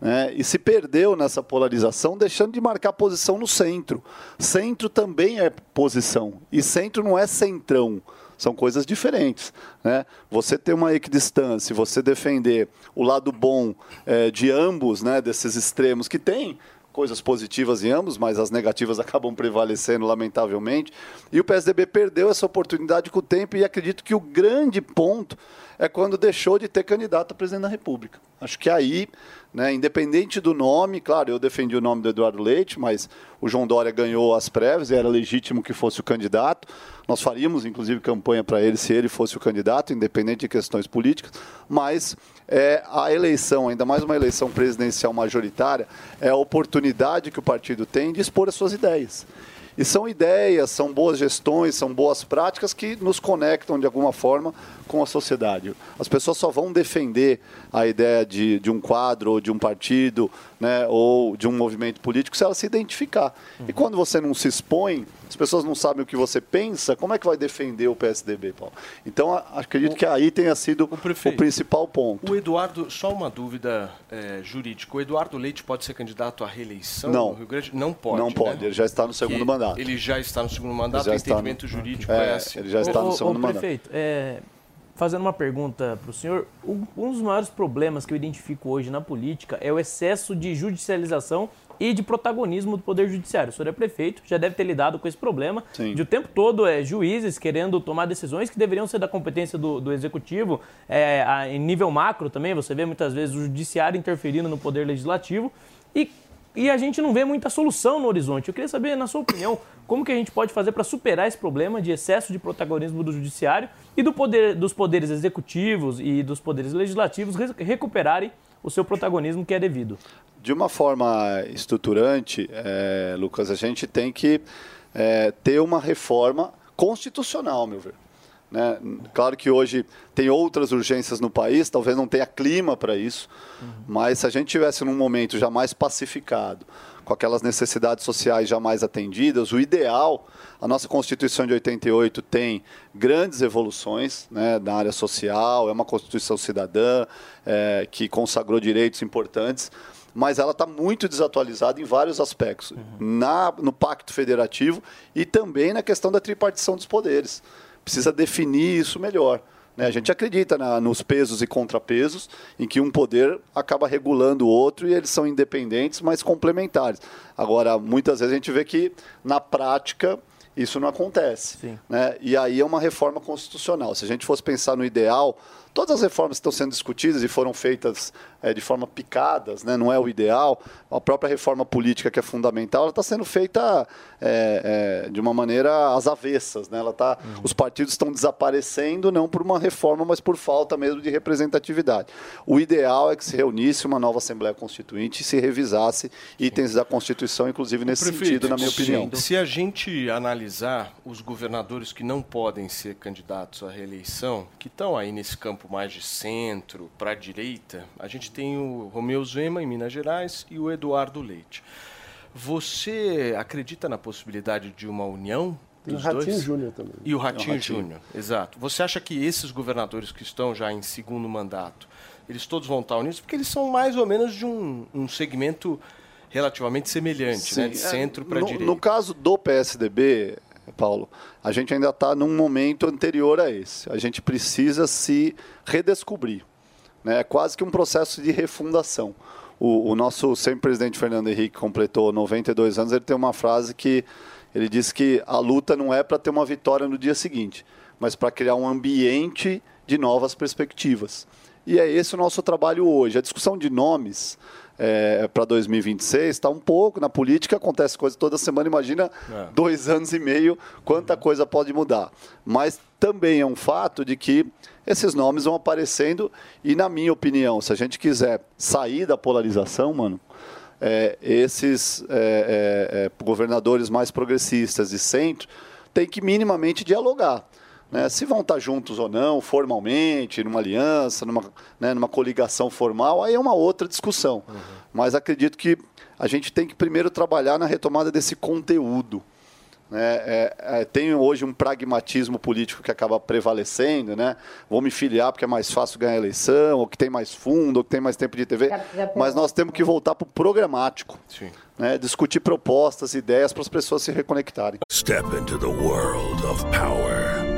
né, e se perdeu nessa polarização, deixando de marcar posição no centro. Centro também é posição, e centro não é centrão. São coisas diferentes. Né? Você ter uma equidistância, você defender o lado bom eh, de ambos, né, desses extremos que tem coisas positivas em ambos, mas as negativas acabam prevalecendo, lamentavelmente. E o PSDB perdeu essa oportunidade com o tempo e acredito que o grande ponto é quando deixou de ter candidato a presidente da República. Acho que aí, né, independente do nome, claro, eu defendi o nome do Eduardo Leite, mas o João Dória ganhou as prévias e era legítimo que fosse o candidato. Nós faríamos, inclusive, campanha para ele se ele fosse o candidato, independente de questões políticas, mas é, a eleição, ainda mais uma eleição presidencial majoritária, é a oportunidade que o partido tem de expor as suas ideias. E são ideias, são boas gestões, são boas práticas que nos conectam de alguma forma com a sociedade. As pessoas só vão defender a ideia de, de um quadro, ou de um partido, né, ou de um movimento político se ela se identificar. E quando você não se expõe, as pessoas não sabem o que você pensa, como é que vai defender o PSDB, Paulo? Então, acredito que aí tenha sido o, principal ponto. O Eduardo, só uma dúvida é, jurídica. O Eduardo Leite pode ser candidato à reeleição Não. no Rio Grande? Não pode. Não pode, né? ele já está no segundo Que mandato. Ele já está no segundo mandato, já o está no- entendimento jurídico É, é, assim. ele já está no Ô, ô, segundo mandato. prefeito, é, fazendo uma pergunta para o senhor, um, dos maiores problemas que eu identifico hoje na política é o excesso de judicialização e de protagonismo do Poder Judiciário. O senhor é prefeito, já deve ter lidado com esse problema. Sim. De o tempo todo é juízes querendo tomar decisões que deveriam ser da competência do, do executivo, é, a- em nível macro também, você vê muitas vezes o judiciário interferindo no poder legislativo e, e a gente não vê muita solução no horizonte. Eu queria saber, na sua opinião, como que a gente pode fazer para superar esse problema de excesso de protagonismo do judiciário e do poder, dos poderes executivos e dos poderes legislativos re- recuperarem o seu protagonismo que é devido. De uma forma estruturante, eh, Lucas, a gente tem que eh, ter uma reforma constitucional, meu ver. Né? Claro que hoje tem outras urgências no país, talvez não tenha clima para isso, mas se a gente tivesse num momento já mais pacificado, com aquelas necessidades sociais já mais atendidas, o ideal, a nossa Constituição de 88 tem grandes evoluções né, na área social, é uma Constituição cidadã eh, que consagrou direitos importantes, mas ela está muito desatualizada em vários aspectos, na, no Pacto Federativo e também na questão da tripartição dos poderes. Precisa definir isso melhor. né? A gente acredita na- nos pesos e contrapesos, em que um poder acaba regulando o outro e eles são independentes, mas complementares. Agora, muitas vezes a gente vê que, na prática, Isso não acontece. Né? E aí é uma reforma constitucional. Se a gente fosse pensar no ideal, todas as reformas que estão sendo discutidas e foram feitas é, de forma picadas, né? não é o ideal. A própria reforma política, que é fundamental, ela está sendo feita é, é, de uma maneira às avessas. Né? Ela tá, Os partidos estão desaparecendo, não por uma reforma, mas por falta mesmo de representatividade. O ideal é que se reunisse uma nova Assembleia Constituinte e se revisasse itens da Constituição, inclusive nesse Prefeito, sentido, na minha opinião. Se a gente analisar os governadores que não podem ser candidatos à reeleição, que estão aí nesse campo mais de centro para a direita, a gente tem o Romeu Zema em Minas Gerais e o Eduardo Leite. Você acredita na possibilidade de uma união Tem o dos Ratinho dois? Júnior também. E o Ratinho, Ratinho. Júnior, exato. Você acha que esses governadores que estão já em segundo mandato, eles todos vão estar unidos? Porque eles são mais ou menos de um, um segmento relativamente semelhante, né? De Sim, é, centro para no, direita. No caso do PSDB, Paulo, a gente ainda está num momento anterior a esse. A gente precisa se redescobrir. né? É quase que um processo de refundação. O, o nosso sempre presidente Fernando Henrique completou 92 anos. Ele tem uma frase que ele disse que a luta não é para ter uma vitória no dia seguinte, mas para criar um ambiente de novas perspectivas. E é esse o nosso trabalho hoje. A discussão de nomes para 2026 está um pouco na política, acontece coisa toda semana. Imagina É. dois anos e meio, quanta coisa pode mudar. Mas também é um fato de que esses nomes vão aparecendo e, na minha opinião, se a gente quiser sair da polarização, mano, é, esses é, é, é, governadores mais progressistas de centro têm que minimamente dialogar. Né? Se vão estar juntos ou não, formalmente, numa aliança, numa, né, numa coligação formal, aí é uma outra discussão. Mas acredito que a gente tem que primeiro trabalhar na retomada desse conteúdo. né? É, é, tem hoje um pragmatismo político que acaba prevalecendo, né? Vou me filiar porque é mais fácil ganhar a eleição, ou que tem mais fundo, ou que tem mais tempo de TV. Mas nós temos que voltar para o programático. Né? Discutir propostas, ideias para as pessoas se reconectarem. Step into the world of power,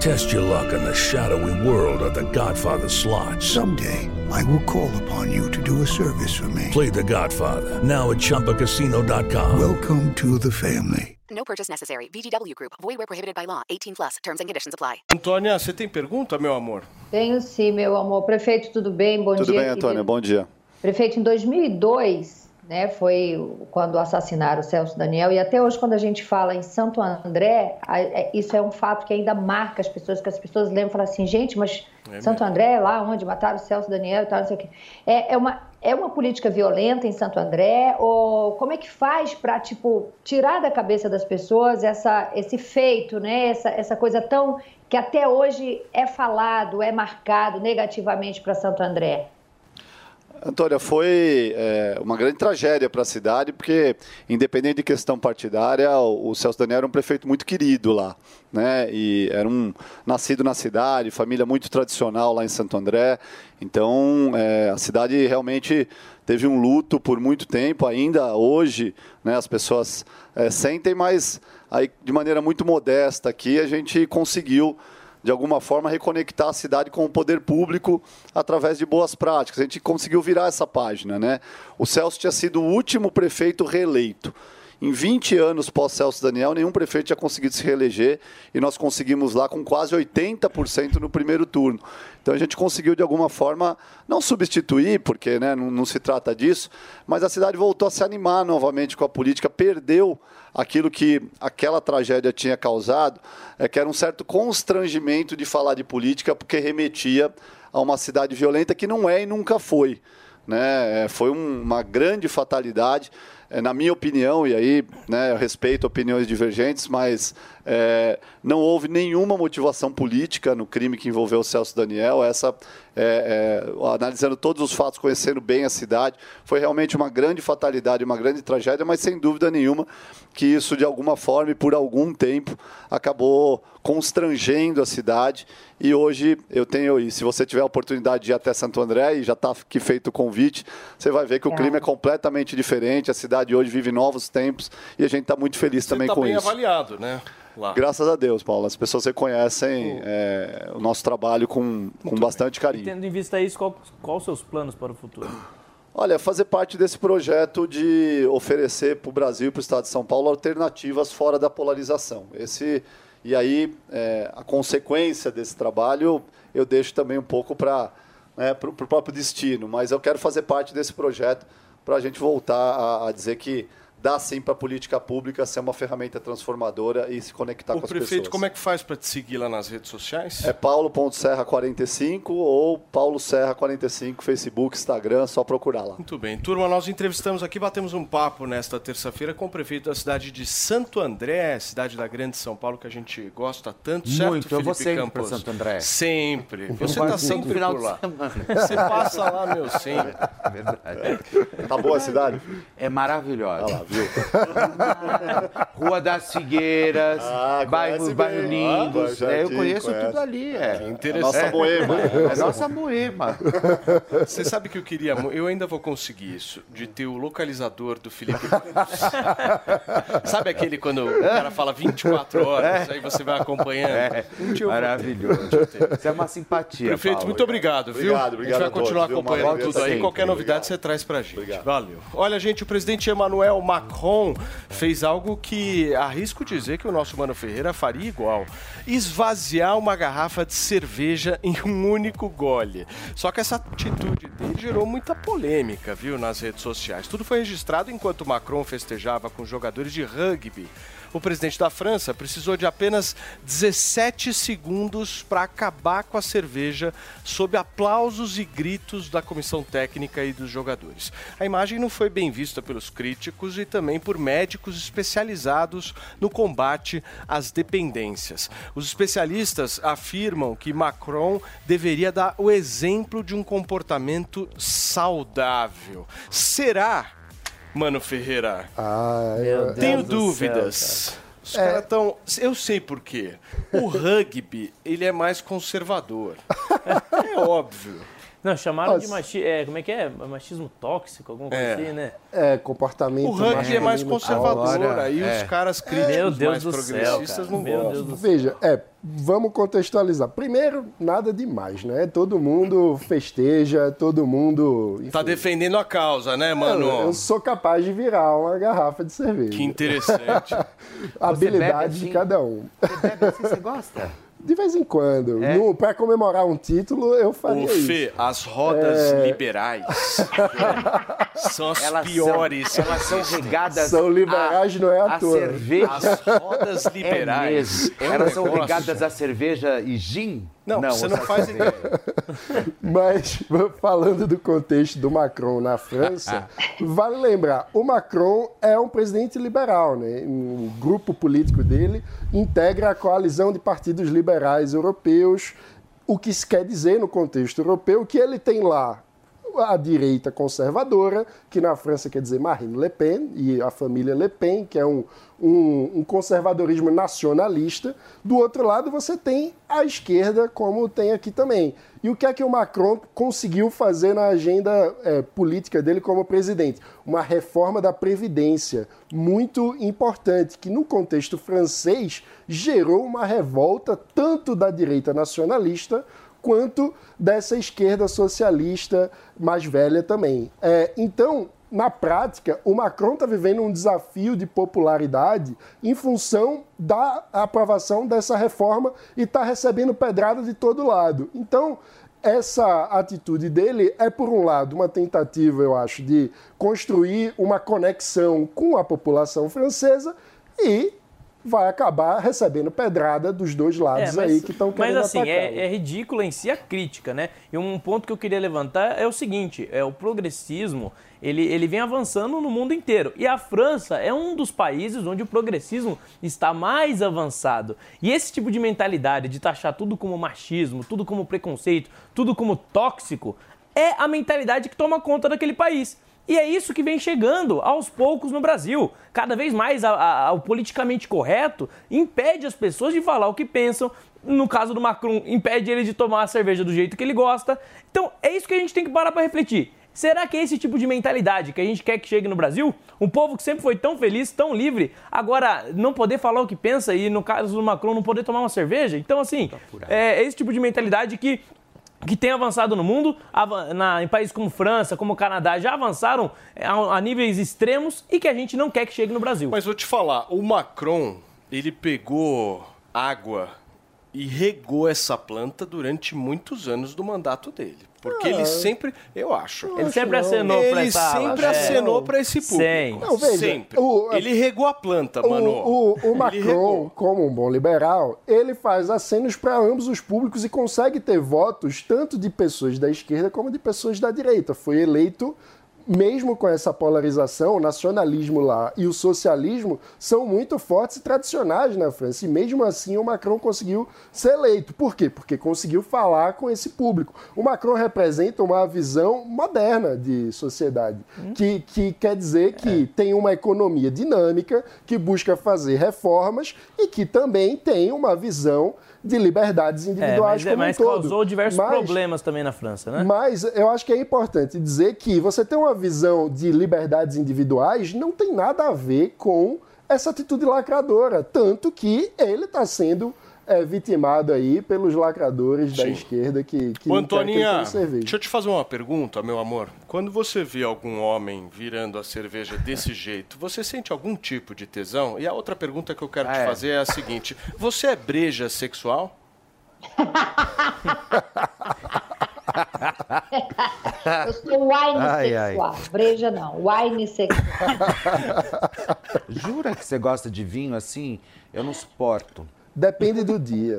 Test your luck in the shadowy world of The Godfather slot. Someday, I will call upon you to do a service for me. Play The Godfather now at ChumbaCasino.com. Welcome to the family. No purchase necessary. VGW Group. Void where prohibited by law. 18 plus. Terms and conditions apply. Antônia, você tem pergunta, meu amor? Tenho sim, meu amor. Prefeito, tudo bem? Bom Tudo dia. bem, querido. Antônia? Bom dia. Prefeito, em 2002, né, foi quando assassinaram o Celso Daniel, e até hoje, quando a gente fala em Santo André, é- isso é um fato que ainda marca as pessoas, que as pessoas lembram e falam assim, gente, mas É Santo. André é lá onde mataram o Celso Daniel e tal, não sei o quê. É, é uma, é uma política violenta em Santo André? Ou como é que faz para, tipo, tirar da cabeça das pessoas essa, esse feito, né, essa, essa coisa tão que até hoje é falado, é marcado negativamente para Santo André? Antônia, foi é, uma grande tragédia para a cidade, porque, independente de questão partidária, o, o Celso Daniel era um prefeito muito querido lá. Né? E era um nascido na cidade, família muito tradicional lá em Santo André. Então, é, a cidade realmente teve um luto por muito tempo, ainda hoje né, as pessoas é, sentem, mas aí, de maneira muito modesta aqui a gente conseguiu de alguma forma, reconectar a cidade com o poder público através de boas práticas. A gente conseguiu virar essa página. Né? O Celso tinha sido o último prefeito reeleito. Em 20 anos pós-Celso Daniel, nenhum prefeito tinha conseguido se reeleger e nós conseguimos lá com quase 80% no primeiro turno. Então a gente conseguiu, de alguma forma, não substituir, porque né, não, não se trata disso, mas a cidade voltou a se animar novamente com a política, perdeu aquilo que aquela tragédia tinha causado, é que era um certo constrangimento de falar de política, porque remetia a uma cidade violenta que não é e nunca foi. Né? É, Foi um- uma grande fatalidade, é, na minha opinião, e aí né, eu respeito opiniões divergentes, mas é, não houve nenhuma motivação política no crime que envolveu o Celso Daniel. Essa é, é, analisando todos os fatos, conhecendo bem a cidade. Foi realmente uma grande fatalidade, uma grande tragédia, mas sem dúvida nenhuma que isso, de alguma forma e por algum tempo, acabou constrangendo a cidade. E hoje eu tenho, e se você tiver a oportunidade de ir até Santo André, e já está aqui feito o convite, você vai ver que o É. clima é completamente diferente. A cidade hoje vive novos tempos e a gente está muito feliz Você também tá com bem isso. avaliado, né? Lá. Graças a Deus, Paulo. As pessoas reconhecem é, o nosso trabalho com, com bastante E carinho. tendo em vista isso, qual, qual os seus planos para o futuro? Olha, fazer parte desse projeto de oferecer para o Brasil e para o Estado de São Paulo alternativas fora da polarização. Esse e aí é, a consequência desse trabalho eu deixo também um pouco para né, o próprio destino, mas eu quero fazer parte desse projeto para a gente voltar a, a dizer que dá sim para a política pública ser uma ferramenta transformadora e se conectar O com as prefeito, pessoas. como é que faz para te seguir lá nas redes sociais? É paulo.serra45 ou Paulo Serra 45, Facebook, Instagram, só procurar lá. Muito bem. Turma, nós entrevistamos aqui, batemos um papo nesta terça-feira com o prefeito da cidade de Santo André, cidade da Grande São Paulo, que a gente gosta tanto, certo, Muito, eu vou Felipe sempre? Santo André. Sempre. Você está todo sempre final por lá. semana. Você passa lá, meu, sempre. É verdade. Tá boa a cidade? É maravilhosa. Olha lá, viu? Rua das Figueiras, Ah, bairros bem. lindos. Ah, É, eu conheço conhece. tudo ali. É. interessante. Nossa boema. É nossa boema. Você sabe que eu queria. Eu ainda vou conseguir isso, de ter o localizador do Felipe sabe aquele quando o cara fala 24 horas, aí você vai acompanhando? É, Um maravilhoso. Isso é uma simpatia. Prefeito, Paulo. muito obrigado, viu? Obrigado, a gente obrigado vai todos, continuar viu? acompanhando tudo aí. sempre. Qualquer novidade você traz pra gente. Valeu. Olha, gente, o presidente Emmanuel Macron fez algo que arrisco dizer que o nosso Mano Ferreira faria igual. Esvaziar uma garrafa de cerveja em um único gole. Só que essa atitude dele gerou muita polêmica, viu, nas redes sociais. Tudo foi registrado enquanto Macron festejava com jogadores de rugby. O presidente da França precisou de apenas 17 segundos para acabar com a cerveja sob aplausos e gritos da comissão técnica e dos jogadores. A imagem não foi bem vista pelos críticos e também por médicos especializados no combate às dependências. Os especialistas afirmam que Macron deveria dar o exemplo de um comportamento saudável. Será? Mano Ferreira. Ah, eu- Deus Tenho do céu, dúvidas. Os É. caras estão. Eu sei por quê. O rugby, ele é mais conservador. É óbvio. Não, chamaram Nossa. de machismo. É, como é que é? Machismo tóxico, alguma coisa É. assim, né? é comportamento O rugby é mais conservador. Agora, aí é. os caras críticos Meu Deus mais do céu, progressistas cara. não Meu gostam. Deus do céu. Veja, é, vamos contextualizar. Primeiro, nada demais, né? Todo mundo festeja, todo mundo. Tá defendendo a causa, né, mano? Eu, eu sou capaz de virar uma garrafa de cerveja. Que interessante. Habilidade bebe de assim? cada um. Você bebe assim, você gosta? De vez em quando. É? No, pra comemorar um título, eu faria Ô, isso. Fê, as rodas É. liberais são as Elas piores. São, elas são regadas. São liberais, a, não é à toa. cerveja. As rodas É liberais. É Elas são regadas a cerveja e gin? Não, você não essa faz ideia. Mas, falando do contexto do Macron na França, vale lembrar, o Macron é um presidente liberal, né? O grupo político dele integra a coalizão de partidos liberais europeus, o que se quer dizer no contexto europeu que ele tem lá a direita conservadora, que na França quer dizer Marine Le Pen e a família Le Pen, que é um, um, um conservadorismo nacionalista. Do outro lado, você tem a esquerda, como tem aqui também. E o que é que o Macron conseguiu fazer na agenda eh, política dele como presidente? Uma reforma da Previdência muito importante, que no contexto francês gerou uma revolta tanto da direita nacionalista quanto dessa esquerda socialista mais velha também. É, então, na prática, o Macron está vivendo um desafio de popularidade em função da aprovação dessa reforma e está recebendo pedrada de todo lado. Então, essa atitude dele é, por um lado, uma tentativa, eu acho, de construir uma conexão com a população francesa e vai acabar recebendo pedrada dos dois lados É, aí que estão querendo Mas assim, é, é ridícula em si a crítica, né? E um ponto que eu queria levantar é o seguinte: é o progressismo. Ele, ele vem avançando no mundo inteiro. E a França é um dos países onde o progressismo está mais avançado. E esse tipo de mentalidade de taxar tudo como machismo, tudo como preconceito, tudo como tóxico, é a mentalidade que toma conta daquele país. E é isso que vem chegando aos poucos no Brasil. Cada vez mais a- a- o politicamente correto impede as pessoas de falar o que pensam. No caso do Macron, impede ele de tomar a cerveja do jeito que ele gosta. Então é isso que a gente tem que parar para refletir. Será que é esse tipo de mentalidade que a gente quer que chegue no Brasil? Um povo que sempre foi tão feliz, tão livre, agora não poder falar o que pensa e, no caso do Macron, não poder tomar uma cerveja? Então, assim, é esse tipo de mentalidade que que tem avançado no mundo, na- em países como França, como Canadá, já avançaram é, a, a níveis extremos e que a gente não quer que chegue no Brasil. Mas vou te falar, o Macron, ele pegou água e regou essa planta durante muitos anos do mandato dele. Porque Ah, ele sempre, eu acho. Ele sempre acenou ele pra essa sempre é. acenou pra esse público. Sempre. Não, veja, sempre. o- ele regou a planta, O, mano. o, o Ele Macron, como um bom liberal, ele faz acenos para ambos os públicos e consegue ter votos tanto de pessoas da esquerda como de pessoas da direita. Foi eleito, mesmo com essa polarização, o nacionalismo lá e o socialismo são muito fortes e tradicionais na França. E mesmo assim o Macron conseguiu ser eleito. Por quê? Porque conseguiu falar com esse público. O Macron representa uma visão moderna de sociedade, que, que quer dizer que tem uma economia dinâmica, que busca fazer reformas e que também tem uma visão de liberdades É, individuais mas, é- como mas um todo. causou diversos Mas- problemas também na França, né? mas eu acho que é importante dizer que você ter uma visão de liberdades individuais não tem nada a ver com essa atitude lacradora. Tanto que ele está sendo é, vitimado aí pelos lacradores da Sim. esquerda que, que Ô, Antoninha, deixa eu te fazer uma pergunta, meu amor. Quando você vê algum homem virando a cerveja desse jeito, você sente algum tipo de tesão? E a outra pergunta que eu quero te é. fazer é a seguinte: você é breja sexual? Eu sou wine Ai, ai. sexual. Breja não, wine sexual. Jura que você gosta de vinho assim? Eu não suporto. Depende do dia.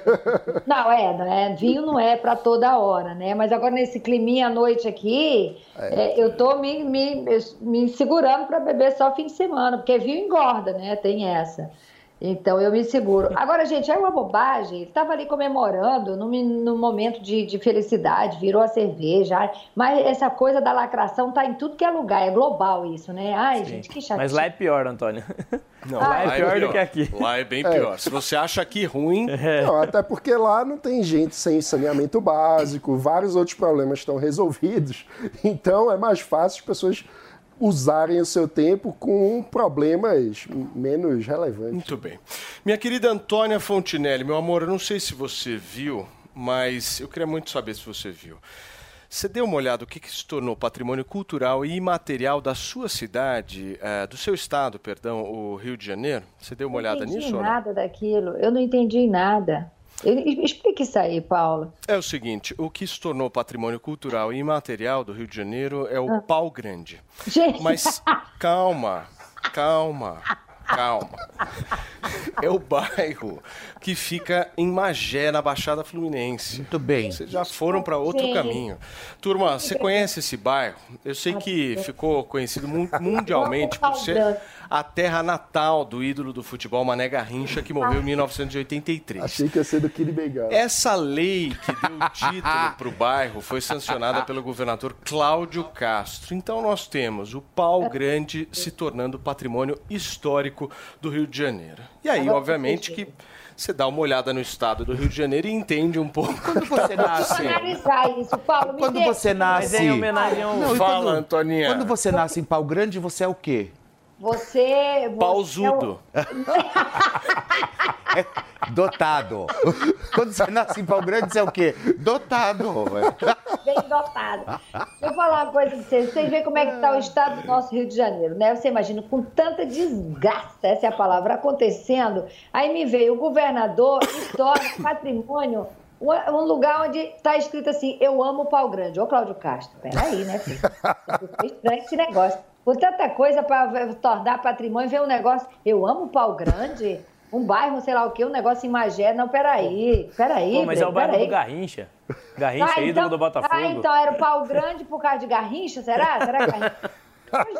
Não, é, não é, vinho não é para toda hora, né? Mas agora nesse climinha à noite aqui, é, eu tô me, me, me segurando para beber só fim de semana, porque vinho engorda, né? Tem essa. Então eu me seguro. Agora, gente, é uma bobagem. Ele estava ali comemorando num, num momento de, de felicidade, virou a cerveja. Mas essa coisa da lacração tá em tudo que é lugar, é global isso, né? Ai, gente, que chato. Mas lá é pior, Antônio. Não, Ah, lá é pior do que aqui. Lá é bem É. pior. Se você acha aqui ruim, Não, até porque lá não tem gente sem saneamento básico, vários outros problemas estão resolvidos. Então é mais fácil as pessoas usarem o seu tempo com problemas menos relevantes. Muito bem. Minha querida Antônia Fontinelli, meu amor, eu não sei se você viu, mas eu queria muito saber se você viu. Você deu uma olhada no que, que se tornou patrimônio cultural e imaterial da sua cidade, eh, do seu estado, perdão, o Rio de Janeiro? Você deu uma olhada Eu não entendi nisso nada daquilo. Eu não entendi nada. Explica isso aí, Paulo. É o seguinte, o que se tornou patrimônio cultural e imaterial do Rio de Janeiro é o Ah. pau grande. Gente. Mas calma, calma, calma. É o bairro que fica em Magé, na Baixada Fluminense. Muito bem. Vocês já foram para outro Sim. caminho. Turma, você conhece esse bairro? Eu sei que ficou conhecido mu- mundialmente por ser a terra natal do ídolo do futebol Mané Garrincha, que morreu em 1983. Achei que ia ser do Kid Bengala. Essa lei que deu o título para o bairro foi sancionada pelo governador Cláudio Castro. Então nós temos o Pau Grande se tornando patrimônio histórico do Rio de Janeiro. E aí, obviamente, que você dá uma olhada no estado do Rio de Janeiro e entende um pouco. Quando você nasce. analisar isso, Paulo. Me Quando você nasce. Mas é em homenagem ao- Não, e Fala, quando- Antoninha. Quando você nasce em pau grande, você é o quê? Você. você Pausudo. Dotado. Quando você nasce em pau grande, você é o quê? Dotado. Bem dotado. Deixa eu falar uma coisa pra vocês. Vocês veem como é que está o estado do nosso Rio de Janeiro, né? Você imagina, com tanta desgraça, essa é a palavra, acontecendo. Aí me veio o governador torna patrimônio um lugar onde está escrito assim, eu amo o pau grande. Ô, Cláudio Castro, peraí, né, filho? Estranho esse negócio. Por tanta coisa para tornar patrimônio, ver um negócio. Eu amo pau grande, um bairro, sei lá o quê, um negócio em Magé. Não, peraí, peraí. Pô, mas é o bairro peraí. do Garrincha. Garrincha, Ah, ídolo do Botafogo. Ah, então era o pau grande por causa de Garrincha, será? Será que Garrincha?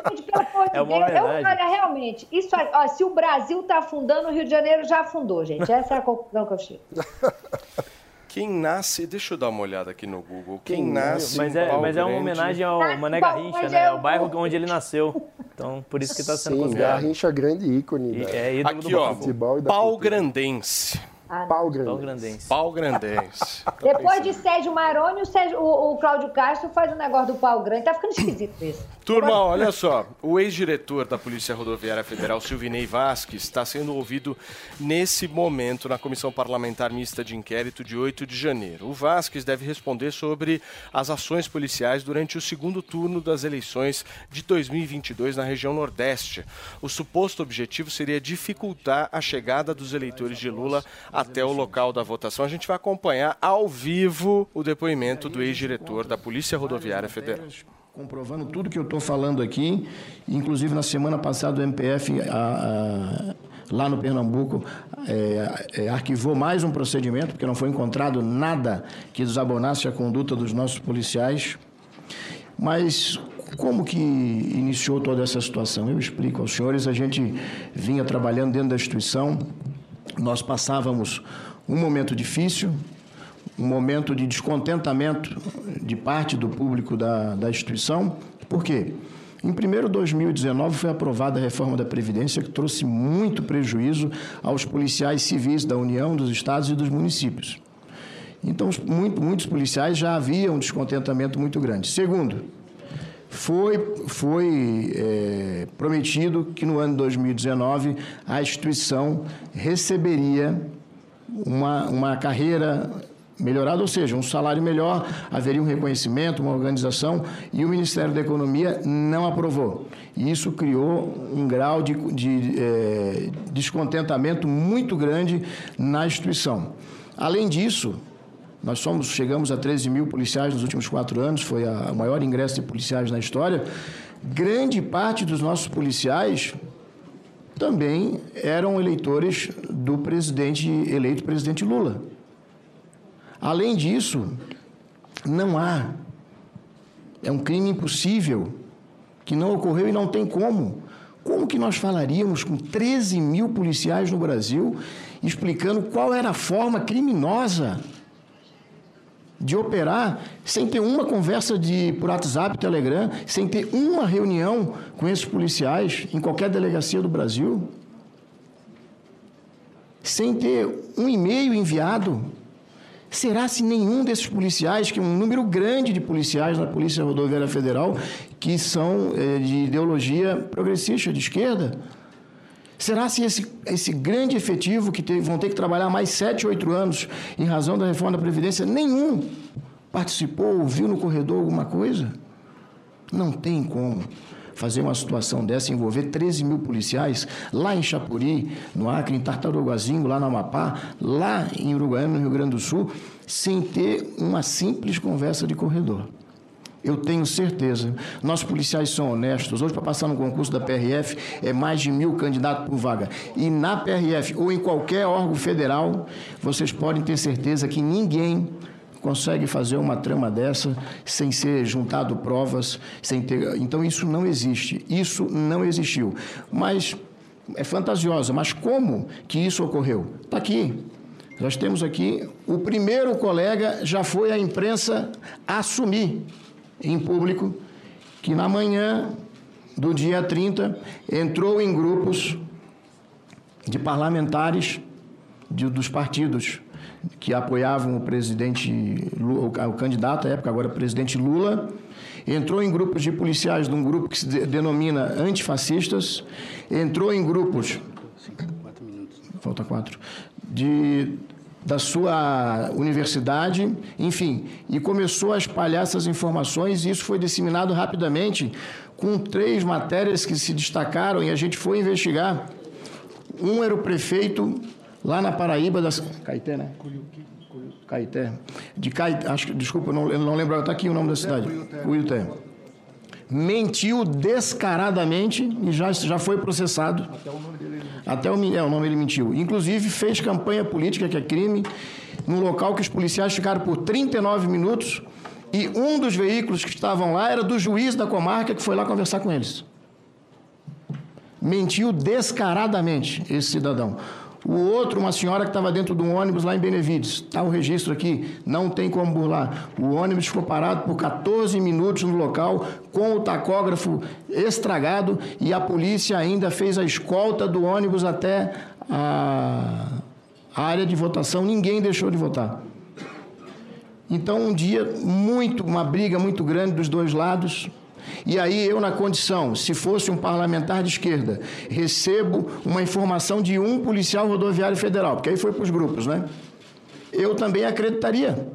Gente, pelo amor de É Deus, eu, homenagem. olha, realmente, isso, aí, ó, se o Brasil tá afundando, o Rio de Janeiro já afundou, gente. Essa é a conclusão que eu chego. Quem nasce. Deixa eu dar uma olhada aqui no Google. Quem, Quem nasce. Mas em é, Pau mas é uma homenagem ao Nasce Mané Garrincha, né? é É o bairro onde ele nasceu. Então, por isso que está sendo Sim, considerado. Garrincha grande ícone. E é ídolo Aqui, do ó. Futebol e da Pau cultura. Grandense. Pau grande. Pau Grandense. Pau Grandense. Depois de Sérgio Maroni, o, Sérgio, o, o Cláudio Castro faz um negócio do pau grande. Tá ficando esquisito isso. Turma, olha só. O ex-diretor da Polícia Rodoviária Federal, Silvinei Vasques, está sendo ouvido nesse momento na Comissão Parlamentar Mista de Inquérito de 8 de janeiro. O Vasques deve responder sobre as ações policiais durante o segundo turno das eleições de 2022 na região Nordeste. O suposto objetivo seria dificultar a chegada dos eleitores de Lula até o local da votação. A gente vai acompanhar ao vivo o depoimento do ex-diretor da Polícia Rodoviária Federal. comprovando tudo que eu estou falando aqui. Inclusive, na semana passada, o MPF, a- a- lá no Pernambuco, é, é, arquivou mais um procedimento, porque não foi encontrado nada que desabonasse a conduta dos nossos policiais. Mas como que iniciou toda essa situação? Eu explico aos senhores. A gente vinha trabalhando dentro da instituição, nós passávamos um momento difícil, um momento de descontentamento de parte do público da, da instituição. Por quê? Em 1 2019 foi aprovada a reforma da Previdência que trouxe muito prejuízo aos policiais civis da União, dos estados e dos municípios. Então, muito- muitos policiais já haviam um descontentamento muito grande. Segundo, foi, foi é, prometido que no ano de 2019 a instituição receberia uma, uma carreira melhorada, ou seja, um salário melhor, haveria um reconhecimento, uma organização, e o Ministério da Economia não aprovou. E isso criou um grau de, de eh, descontentamento muito grande na instituição. Além disso, nós somos, chegamos a 13 mil policiais nos últimos quatro anos, foi o maior ingresso de policiais na história. Grande parte dos nossos policiais também eram eleitores do presidente eleito presidente Lula. Além disso, não há. É um crime impossível que não ocorreu e não tem como. Como que nós falaríamos com 13 mil policiais no Brasil explicando qual era a forma criminosa de operar sem ter uma conversa de, por WhatsApp, Telegram, sem ter uma reunião com esses policiais em qualquer delegacia do Brasil? Sem ter um e-mail enviado? Será se nenhum desses policiais, que é um número grande de policiais na Polícia Rodoviária Federal, que são eh, de ideologia progressista, de esquerda, será se esse, esse grande efetivo, que te- vão ter que trabalhar mais sete, oito anos em razão da reforma da Previdência, nenhum participou, ouviu no corredor alguma coisa? Não tem como fazer uma situação dessa envolver 13 mil policiais lá em Chapuri, no Acre, em Tartarugazinho, lá no Amapá, lá em Uruguaiana, no Rio Grande do Sul, sem ter uma simples conversa de corredor. Eu tenho certeza. Nossos policiais são honestos. Hoje, para passar no concurso da PRF, é mais de mil candidatos por vaga. E na PRF ou em qualquer órgão federal, vocês podem ter certeza que ninguém consegue fazer uma trama dessa sem ser juntado provas, sem ter. Então isso não existe. Isso não existiu. Mas é fantasiosa. Mas como que isso ocorreu? Está aqui. Nós temos aqui o primeiro colega já foi à imprensa assumir em público que na manhã do dia 30 entrou em grupos de parlamentares de- dos partidos que apoiavam o presidente, o, candidato à época, agora presidente Lula, entrou em grupos de policiais de um grupo que se de- denomina antifascistas, entrou em grupos falta quatro, de, da sua universidade, enfim, e começou a espalhar essas informações e isso foi disseminado rapidamente com três matérias que se destacaram e a gente foi investigar. Um era o prefeito lá na Paraíba, das... Caeté, né? Caeté. De Caeté, acho desculpa, não, eu não lembro, está aqui o nome da cidade. Cuiuté. Mentiu descaradamente e já, já foi processado. Até o nome dele. Até o, é, o nome ele mentiu. Inclusive fez campanha política, que é crime, num local que os policiais ficaram por 39 minutos e um dos veículos que estavam lá era do juiz da comarca que foi lá conversar com eles. Mentiu descaradamente esse cidadão. O outro, uma senhora que estava dentro de um ônibus lá em Benevides. Está o registro aqui, não tem como burlar. O ônibus ficou parado por 14 minutos no local, com o tacógrafo estragado, e a polícia ainda fez a escolta do ônibus até a, área de votação. Ninguém deixou de votar. Então, um dia muito, uma briga muito grande dos dois lados. E aí eu, na condição, se fosse um parlamentar de esquerda, recebo uma informação de um policial rodoviário federal, porque aí foi para os grupos, né? Eu também acreditaria.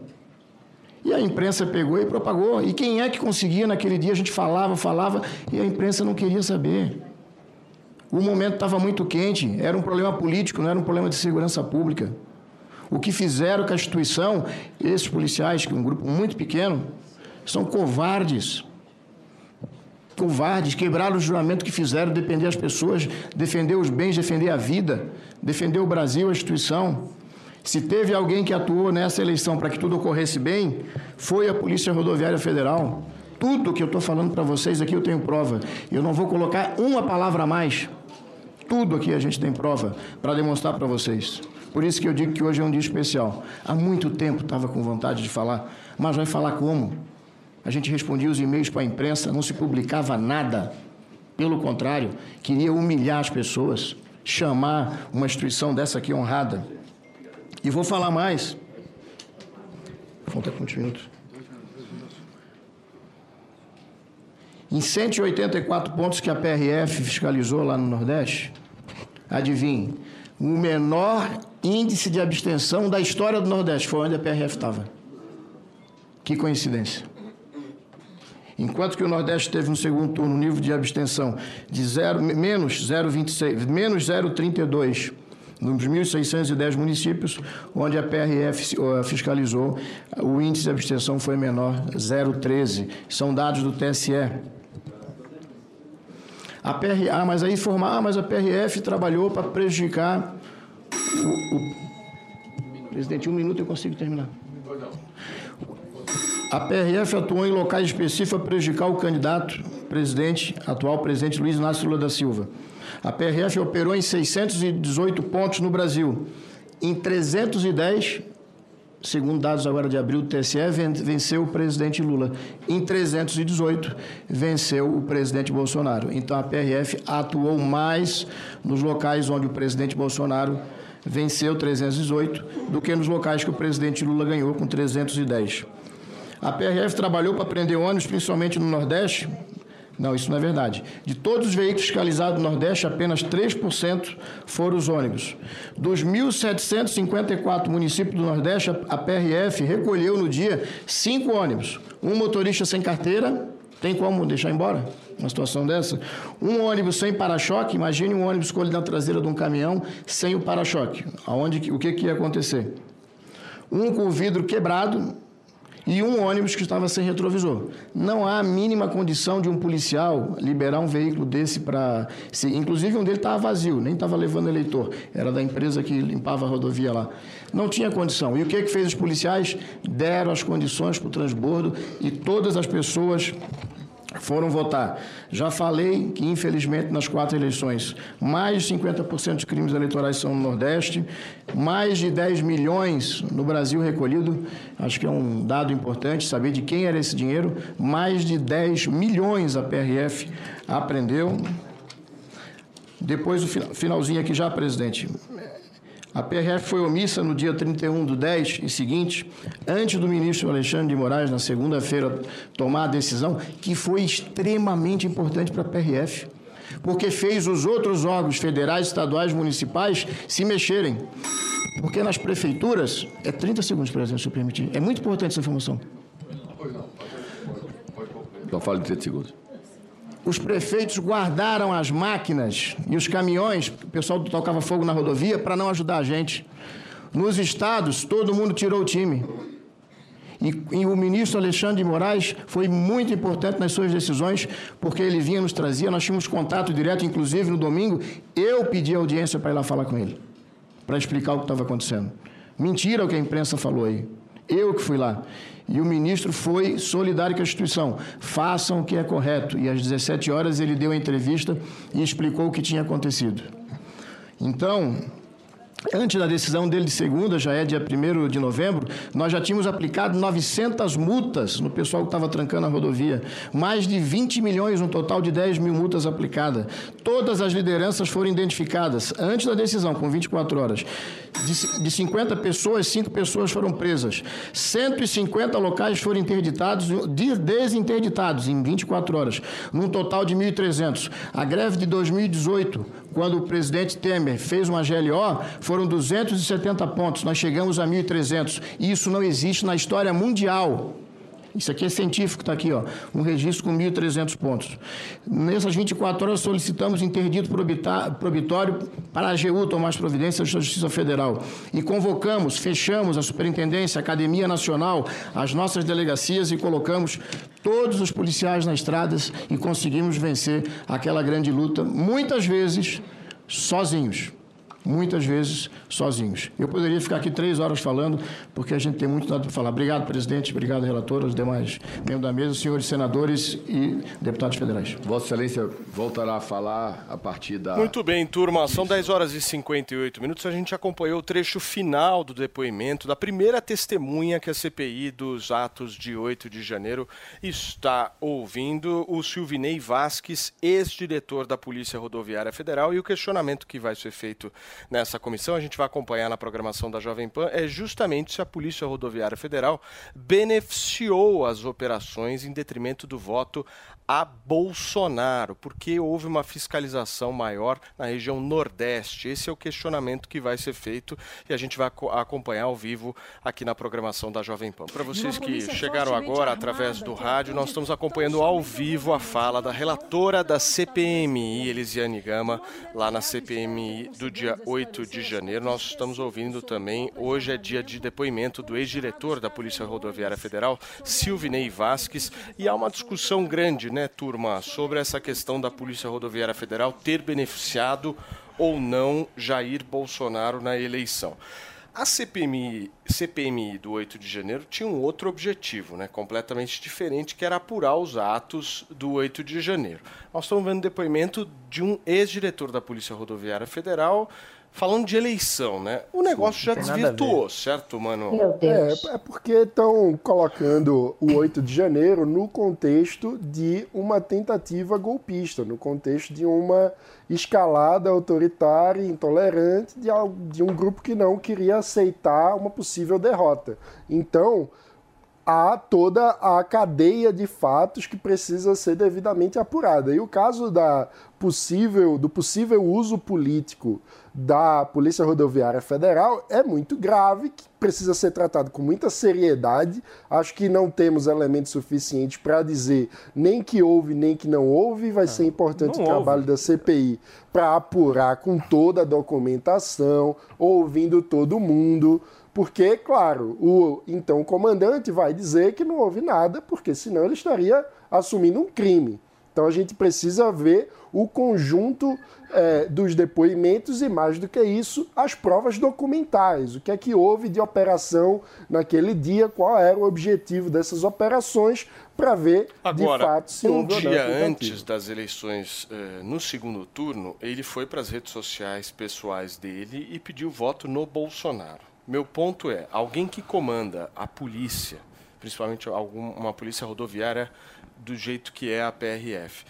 E a imprensa pegou e propagou. E quem é que conseguia naquele dia? A gente falava, falava, e a imprensa não queria saber. O momento estava muito quente, era um problema político, não era um problema de segurança pública. O que fizeram com a instituição, esses policiais, que é um grupo muito pequeno, são covardes. Covardes, quebraram o juramento que fizeram, defender as pessoas, defender os bens, defender a vida, defender o Brasil, a instituição. Se teve alguém que atuou nessa eleição para que tudo ocorresse bem, foi a Polícia Rodoviária Federal. Tudo que eu estou falando para vocês aqui eu tenho prova. Eu não vou colocar uma palavra a mais. Tudo aqui a gente tem prova para demonstrar para vocês. Por isso que eu digo que hoje é um dia especial. Há muito tempo estava com vontade de falar, mas vai falar como? A gente respondia os e-mails para a imprensa, não se publicava nada. Pelo contrário, queria humilhar as pessoas, chamar uma instituição dessa aqui honrada. E vou falar mais. Falta quantos minutos? Em 184 pontos que a PRF fiscalizou lá no Nordeste, adivinhe, o menor índice de abstenção da história do Nordeste foi onde a PRF estava. Que coincidência. Enquanto que o Nordeste teve no segundo turno um nível de abstenção de zero, menos 0,26, menos 0,32 nos 1.610 municípios, onde a PRF fiscalizou, o índice de abstenção foi menor, 0,13. São dados do TSE. A PR, ah, mas aí ah, mas a PRF trabalhou para prejudicar o, o- Presidente, um minuto eu consigo terminar. A PRF atuou em locais específicos para prejudicar o candidato presidente, atual presidente Luiz Inácio Lula da Silva. A PRF operou em 618 pontos no Brasil. Em 310, segundo dados agora de abril do TSE, ven- venceu o presidente Lula. Em 318, venceu o presidente Bolsonaro. Então a PRF atuou mais nos locais onde o presidente Bolsonaro venceu 318 do que nos locais que o presidente Lula ganhou com 310. A PRF trabalhou para prender ônibus, principalmente no Nordeste. Não, isso não é verdade. De todos os veículos fiscalizados no Nordeste, apenas 3% foram os ônibus. Dos 1.754 municípios do Nordeste, a PRF recolheu no dia cinco ônibus. Um motorista sem carteira, tem como deixar embora uma situação dessa? Um ônibus sem para-choque, imagine um ônibus escolhido na traseira de um caminhão sem o para-choque. Aonde, o que, que ia acontecer? Um com o vidro quebrado, e um ônibus que estava sem retrovisor. Não há a mínima condição de um policial liberar um veículo desse para. Inclusive, um dele estava vazio, nem estava levando eleitor. Era da empresa que limpava a rodovia lá. Não tinha condição. E o que, que fez os policiais? Deram as condições para o transbordo e todas as pessoas foram votar. Já falei que, infelizmente, nas quatro eleições, mais de 50% dos crimes eleitorais são no Nordeste, mais de 10 milhões no Brasil recolhido, acho que é um dado importante saber de quem era esse dinheiro, mais de 10 milhões a PRF apreendeu. Depois, o fina- finalzinho aqui já, presidente. A PRF foi omissa no dia 31 do 10 e seguinte, antes do ministro Alexandre de Moraes, na segunda-feira, tomar a decisão, que foi extremamente importante para a PRF, porque fez os outros órgãos federais, estaduais, municipais se mexerem. Porque nas prefeituras, é 30 segundos, presidente, se eu permitir, é muito importante essa informação. Então fala de 30 segundos. Os prefeitos guardaram as máquinas e os caminhões, o pessoal tocava fogo na rodovia, para não ajudar a gente. Nos estados, todo mundo tirou o time. E, e, o ministro Alexandre de Moraes foi muito importante nas suas decisões, porque ele vinha nos trazia, nós tínhamos contato direto, inclusive no domingo, eu pedi audiência para ir lá falar com ele, para explicar o que estava acontecendo. Mentira o que a imprensa falou aí. Eu que fui lá. E o ministro foi solidário com a instituição. Façam o que é correto. E às 17 horas ele deu a entrevista e explicou o que tinha acontecido. Então, Antes da decisão dele de segunda, já é dia 1 de novembro, nós já tínhamos aplicado 900 multas no pessoal que estava trancando a rodovia. Mais de 20 milhões, um total de 10 mil multas aplicadas. Todas as lideranças foram identificadas antes da decisão, com 24 horas. De, de 50 pessoas, 5 pessoas foram presas. 150 locais foram interditados, desinterditados em 24 horas, num total de 1.300. A greve de 2018, quando o presidente Temer fez uma GLO, foram 270 pontos, nós chegamos a 1.300. Isso não existe na história mundial. Isso aqui é científico, está aqui, ó, um registro com 1.300 pontos. Nessas 24 horas solicitamos interdito probitório para a AGU tomar as providências da Justiça Federal. E convocamos, fechamos a Superintendência, a Academia Nacional, as nossas delegacias e colocamos todos os policiais nas estradas e conseguimos vencer aquela grande luta, muitas vezes sozinhos muitas vezes sozinhos. Eu poderia ficar aqui três horas falando, porque a gente tem muito nada para falar. Obrigado, presidente, obrigado, relator, os demais membros da mesa, senhores senadores e deputados federais. Vossa Excelência voltará a falar a partir da. Muito bem, turma, são 10 horas e 58 minutos. A gente acompanhou o trecho final do depoimento da primeira testemunha que a CPI dos atos de 8 de janeiro está ouvindo, o Silvinei Vasques, ex-diretor da Polícia Rodoviária Federal, e o questionamento que vai ser feito nessa comissão, a gente vai acompanhar na programação da Jovem Pan, é justamente se a Polícia Rodoviária Federal beneficiou as operações em detrimento do voto a Bolsonaro, porque houve uma fiscalização maior na região Nordeste. Esse é o questionamento que vai ser feito e a gente vai acompanhar ao vivo aqui na programação da Jovem Pan. Para vocês que chegaram agora através do rádio, nós estamos acompanhando ao vivo a fala da relatora da CPMI, Elisiane Gama, lá na CPMI do dia 8 de janeiro. Nós estamos ouvindo também, hoje é dia de depoimento do ex-diretor da Polícia Rodoviária Federal, Silvinei Vasques, e há uma discussão grande né, turma, sobre essa questão da Polícia Rodoviária Federal ter beneficiado ou não Jair Bolsonaro na eleição. A CPMI, CPMI do 8 de janeiro tinha um outro objetivo, né, completamente diferente, que era apurar os atos do 8 de janeiro. Nós estamos vendo depoimento de um ex-diretor da Polícia Rodoviária Federal falando de eleição, né? O negócio Sim, já desvirtuou, certo, mano? Meu Deus. É, é porque estão colocando o 8 de janeiro no contexto de uma tentativa golpista, no contexto de uma escalada autoritária, intolerante de, de um grupo que não queria aceitar uma possível derrota. Então, há toda a cadeia de fatos que precisa ser devidamente apurada. E o caso da possível, do possível uso político da Polícia Rodoviária Federal é muito grave, que precisa ser tratado com muita seriedade. Acho que não temos elementos suficientes para dizer nem que houve, nem que não houve. Vai é, ser importante o trabalho houve. da CPI para apurar com toda a documentação, ouvindo todo mundo. Porque, claro, o então comandante vai dizer que não houve nada, porque senão ele estaria assumindo um crime. Então a gente precisa ver o conjunto é, dos depoimentos e, mais do que isso, as provas documentais. O que é que houve de operação naquele dia, qual era o objetivo dessas operações, para ver Agora, de fato se um dia antes das eleições, eh, no segundo turno, ele foi para as redes sociais pessoais dele e pediu voto no Bolsonaro. Meu ponto é, alguém que comanda a polícia, principalmente algum, uma polícia rodoviária do jeito que é a PRF.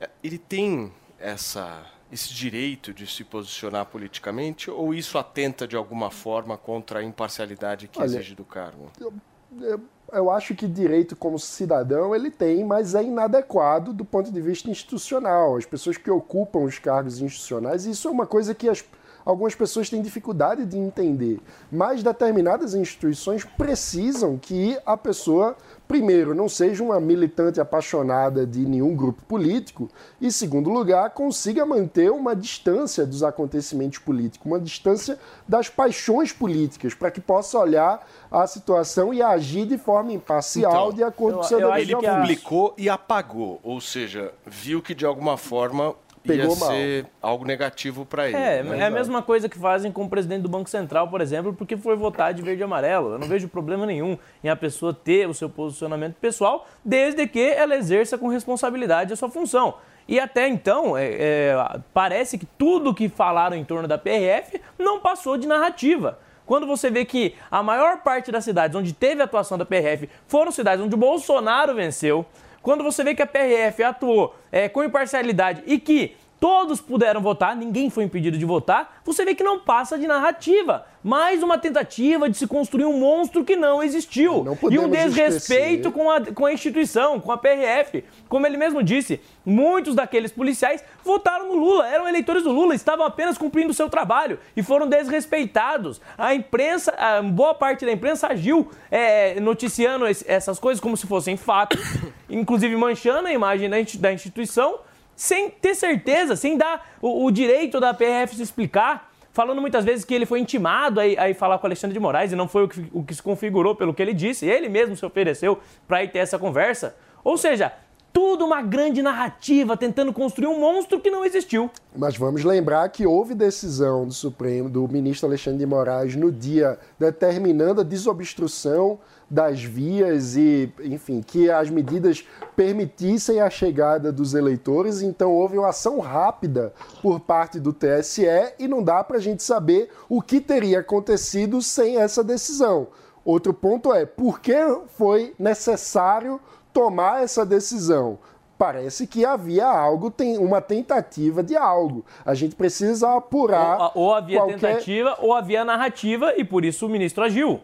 É, ele tem essa, esse direito de se posicionar politicamente ou isso atenta de alguma forma contra a imparcialidade que Olha, exige do cargo? Eu, eu, eu, acho que direito como cidadão ele tem, mas é inadequado do ponto de vista institucional. As pessoas que ocupam os cargos institucionais, isso é uma coisa que as algumas pessoas têm dificuldade de entender. Mas determinadas instituições precisam que a pessoa, primeiro, não seja uma militante apaixonada de nenhum grupo político, e, segundo lugar, consiga manter uma distância dos acontecimentos políticos, uma distância das paixões políticas, para que possa olhar a situação e agir de forma imparcial, de acordo com o seu dever de Ele publicou e apagou, ou seja, viu que de alguma forma Pegou ia mal. ser algo negativo para ele. É, né? é a mesma coisa que fazem com o presidente do Banco Central, por exemplo, porque foi votar de verde e amarelo. Eu não vejo problema nenhum em a pessoa ter o seu posicionamento pessoal, desde que ela exerça com responsabilidade a sua função. E até então, é, é, parece que tudo que falaram em torno da PRF não passou de narrativa. Quando você vê que a maior parte das cidades onde teve atuação da PRF foram cidades onde o Bolsonaro venceu, quando você vê que a PRF atuou é, com imparcialidade e que todos puderam votar, ninguém foi impedido de votar, você vê que não passa de narrativa. Mais uma tentativa de se construir um monstro que não existiu. e um desrespeito esquecer. com a, com a instituição, com a PRF. Como ele mesmo disse, muitos daqueles policiais votaram no Lula, eram eleitores do Lula, estavam apenas cumprindo o seu trabalho e foram desrespeitados. A imprensa, a boa parte da imprensa agiu é, noticiando essas coisas como se fossem fatos, inclusive manchando a imagem da instituição, sem ter certeza, sem dar o, o direito da PRF se explicar falando muitas vezes que ele foi intimado a a ir falar com Alexandre de Moraes e não foi o que, o que se configurou pelo que ele disse. Ele mesmo se ofereceu para ir ter essa conversa. Ou seja, tudo uma grande narrativa tentando construir um monstro que não existiu. Mas vamos lembrar que houve decisão do Supremo, do ministro Alexandre de Moraes, no dia determinando a desobstrução das vias e, enfim, que as medidas permitissem a chegada dos eleitores. Então houve uma ação rápida por parte do TSE e não dá para a gente saber o que teria acontecido sem essa decisão. Outro ponto é por que foi necessário tomar essa decisão? Parece que havia algo, tem uma tentativa de algo. A gente precisa apurar. Ou, ou havia qualquer- tentativa ou havia narrativa e por isso o ministro agiu.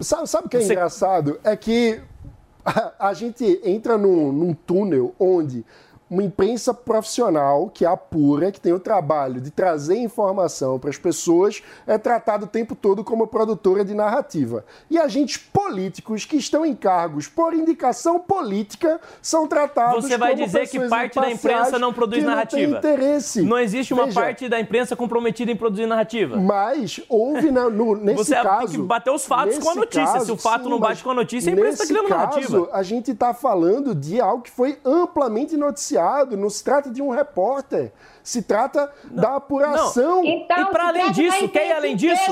Sabe, sabe o que é Você- engraçado? É que a, a gente entra num, num túnel onde uma imprensa profissional que apura, que tem o trabalho de trazer informação para as pessoas, é tratado o tempo todo como produtora de narrativa. E agentes políticos que estão em cargos por indicação política são tratados Você vai como dizer que parte da imprensa não produz narrativa. Não tem interesse. Não existe uma Veja, parte da imprensa comprometida em produzir narrativa. Mas houve na- no, nesse Você tem caso. que bater os fatos com a notícia. Se o fato não bate com a notícia, a imprensa está criando caso, narrativa. A gente está falando de algo que foi amplamente noticiado. Não se trata de um repórter. Se trata da apuração. Então, se trata da imprensa inteira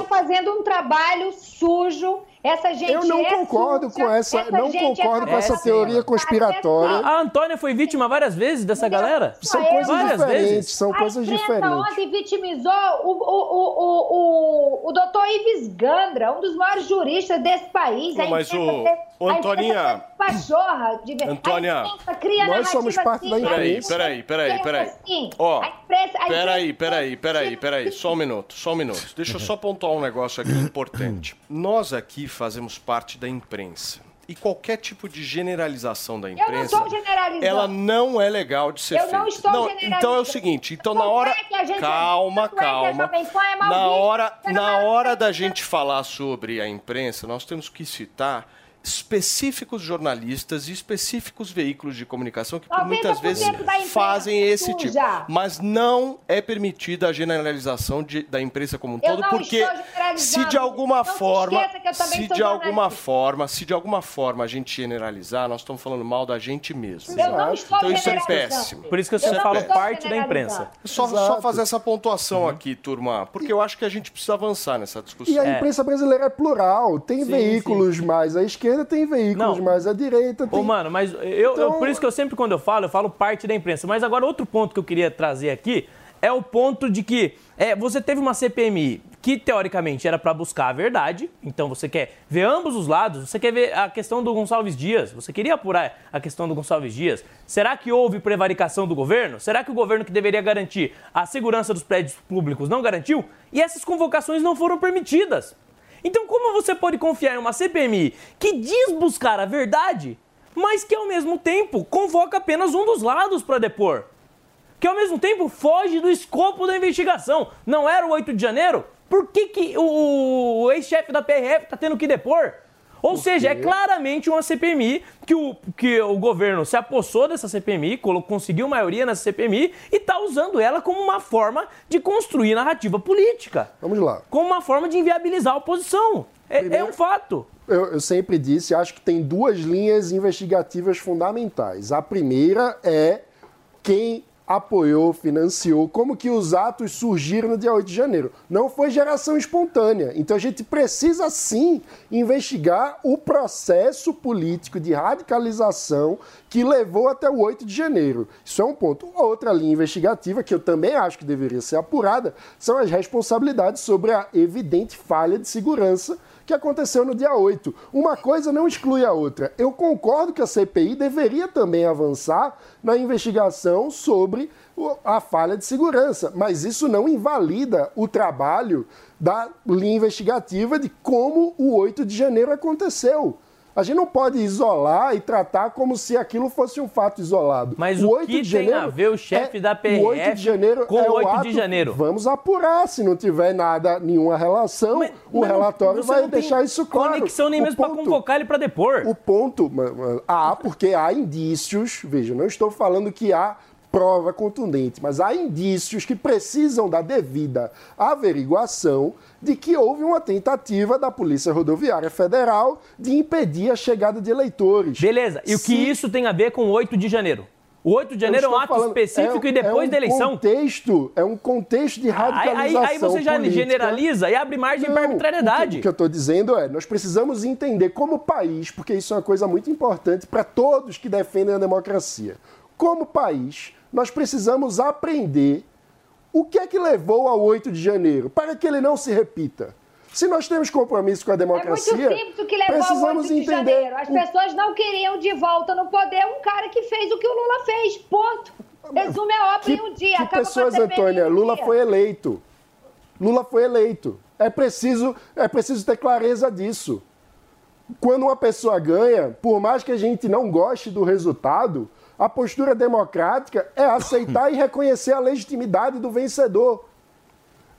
fazendo um trabalho sujo. Essa gente Eu não é concordo suja, com essa- não gente é concordo com essa teoria conspiratória. A, a Antônia foi vítima várias vezes dessa galera? São coisas várias diferentes. vezes. São A coisas diferentes. ontem vitimizou o, o, o, o, o, o doutor Ives Gandra, um dos maiores juristas desse país. Não, A mas o- ô, Antoninha- Pachorra, de ver- Antônia- A imprensa cria Nós somos parte da assim, Peraí, imprensa. peraí, peraí, peraí. assim, Ó, a imprensa- a peraí, peraí, peraí, peraí. Só um minuto, só um minuto. Deixa eu só pontuar um negócio aqui importante. Nós aqui fazemos parte da imprensa. E qualquer tipo de generalização da não imprensa, estou generalizando. ela não é legal de ser Eu feita. não estou generalizando. Então é o seguinte, então na Tanto hora, é que a gente- calma, é calma. É mal Na hora, não na hora da gente falar sobre a imprensa, nós temos que citar específicos jornalistas e específicos veículos de comunicação que por 90% muitas vezes da imprensa fazem esse suja. tipo. Mas não é permitida a generalização de- da imprensa como um todo, porque se de alguma forma, se de alguma forma, se de alguma forma a gente generalizar, nós estamos falando mal da gente mesmo. Então isso é péssimo. Por isso que eu Eu falo parte da imprensa. Só, só fazer essa pontuação aqui, turma, porque eu acho que a gente precisa avançar nessa discussão. E a imprensa brasileira é plural. Tem Sim, veículos mais à esquerda, tem veículos Não. mais à direita. Tem... Ô, mano, mas eu, eu- Então- por isso que eu sempre, quando eu falo, eu falo parte da imprensa. Mas agora, outro ponto que eu queria trazer aqui é o ponto de que é, você teve uma CPMI que, teoricamente, era para buscar a verdade. Então, você quer ver ambos os lados. Você quer ver a questão do Gonçalves Dias. Você queria apurar a questão do Gonçalves Dias. Será que houve prevaricação do governo? Será que o governo que deveria garantir a segurança dos prédios públicos não garantiu? E essas convocações não foram permitidas. Então, como você pode confiar em uma CPMI que diz buscar a verdade, mas que ao mesmo tempo convoca apenas um dos lados para depor? que ao mesmo tempo foge do escopo da investigação. Não era o 8 de janeiro? Por que, que o, o ex-chefe da PRF está tendo que depor? Ou seja, é claramente uma CPMI que o, que o governo se apossou dessa CPMI, conseguiu maioria nessa CPMI e está usando ela como uma forma de construir narrativa política. Vamos lá. Como uma forma de inviabilizar a oposição. É, é um fato. Eu, eu sempre disse, acho que tem duas linhas investigativas fundamentais. A primeira é quem apoiou, financiou, como que os atos surgiram no dia 8 de janeiro. Não foi geração espontânea. Então a gente precisa sim investigar o processo político de radicalização que levou até o 8 de janeiro. Isso é um ponto. Outra linha investigativa, que eu também acho que deveria ser apurada, são as responsabilidades sobre a evidente falha de segurança que aconteceu no dia 8. Uma coisa não exclui a outra. Eu concordo que a CPI deveria também avançar na investigação sobre a falha de segurança, mas isso não invalida o trabalho da linha investigativa de como o 8 de janeiro aconteceu. A gente não pode isolar e tratar como se aquilo fosse um fato isolado. Mas o, que tem a ver o chefe da PRF o 8 de janeiro com é o 8 ato- de janeiro? Vamos apurar. Se não tiver nada, nenhuma relação, o mas relatório vai deixar isso claro. conexão nem O mesmo ponto- convocar ele pra depor. O ponto, há, porque há indícios, veja, não estou falando que há prova contundente, mas há indícios que precisam da devida averiguação de que houve uma tentativa da Polícia Rodoviária Federal de impedir a chegada de eleitores. Beleza. E o que isso tem a ver com o 8 de janeiro? O 8 de janeiro é um ato falando- específico é- e depois é um da eleição. Contexto, é um contexto de radicalização aí, aí você já política. generaliza e abre margem para arbitrariedade. O que, o que eu estou dizendo é, nós precisamos entender como país, porque isso é uma coisa muito importante para todos que defendem a democracia. Como país, nós precisamos aprender o que é que levou ao 8 de janeiro, para que ele não se repita. Se nós temos compromisso com a É muito democracia, que ao precisamos 8 de entender janeiro. As o- pessoas não queriam de volta no poder um cara que fez o que o Lula fez. Ponto. Resume a obra em um dia. Que Acaba pessoas, Antônia? um Lula dia. foi eleito. Lula foi eleito. É preciso, é preciso ter clareza disso. Quando uma pessoa ganha, por mais que a gente não goste do resultado, a postura democrática é aceitar e reconhecer a legitimidade do vencedor.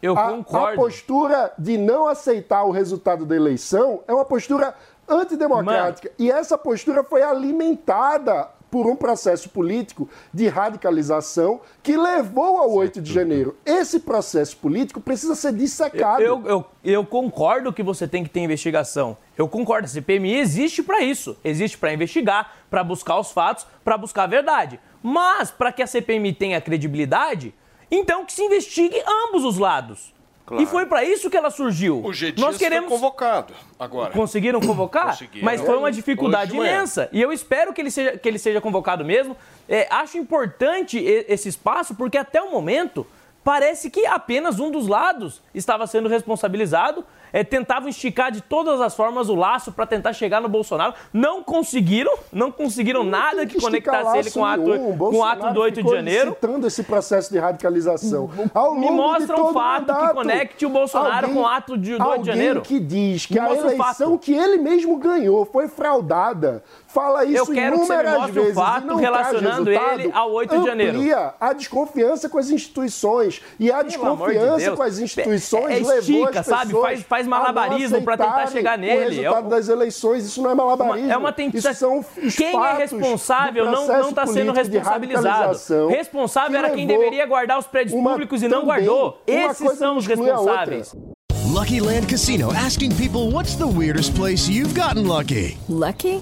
Eu a, concordo. A postura de não aceitar o resultado da eleição é uma postura antidemocrática. E essa postura foi alimentada por um processo político de radicalização que levou ao 8 de janeiro. Esse processo político precisa ser dissecado. Eu, eu, eu concordo que você tem que ter investigação. Eu concordo. A CPMI existe para isso. Existe para investigar, para buscar os fatos, para buscar a verdade. Mas, para que a CPMI tenha credibilidade, então que se investigue ambos os lados. Claro. E foi para isso que ela surgiu. O G. Nós queremos foi convocado agora. Conseguiram convocar? Conseguiram. Mas foi uma dificuldade imensa. E eu espero que ele seja, que ele seja convocado mesmo. É, acho importante esse espaço, porque até o momento parece que apenas um dos lados estava sendo responsabilizado. É, tentavam esticar de todas as formas o laço para tentar chegar no Bolsonaro. Não conseguiram, não conseguiram nada que conectasse ele com o ato, nenhum. com o ato do 8 de janeiro. Incitando esse processo de radicalização. Ao Me longo de mostra um fato que mandato, conecte o Bolsonaro com o ato de- do 8 de janeiro. Alguém que diz que Me a um eleição que ele mesmo ganhou foi fraudada. Fala isso Eu quero que você me inúmeras mostre um vezes fato não relacionando ele ao 8 de janeiro. amplia a desconfiança com as instituições. E a Pelo de desconfiança Deus. com as instituições É- é levou estica, as sabe? Faz- faz malabarismo pra tentar chegar nele. O resultado É o- das eleições, isso não é malabarismo. É uma tentativa. Isso são os Quem é responsável não está sendo de responsabilizado. Responsável que era quem deveria guardar os prédios uma- públicos e não guardou. Esses são os responsáveis. Lucky Land Casino asking people what's the weirdest place you've gotten lucky? Lucky?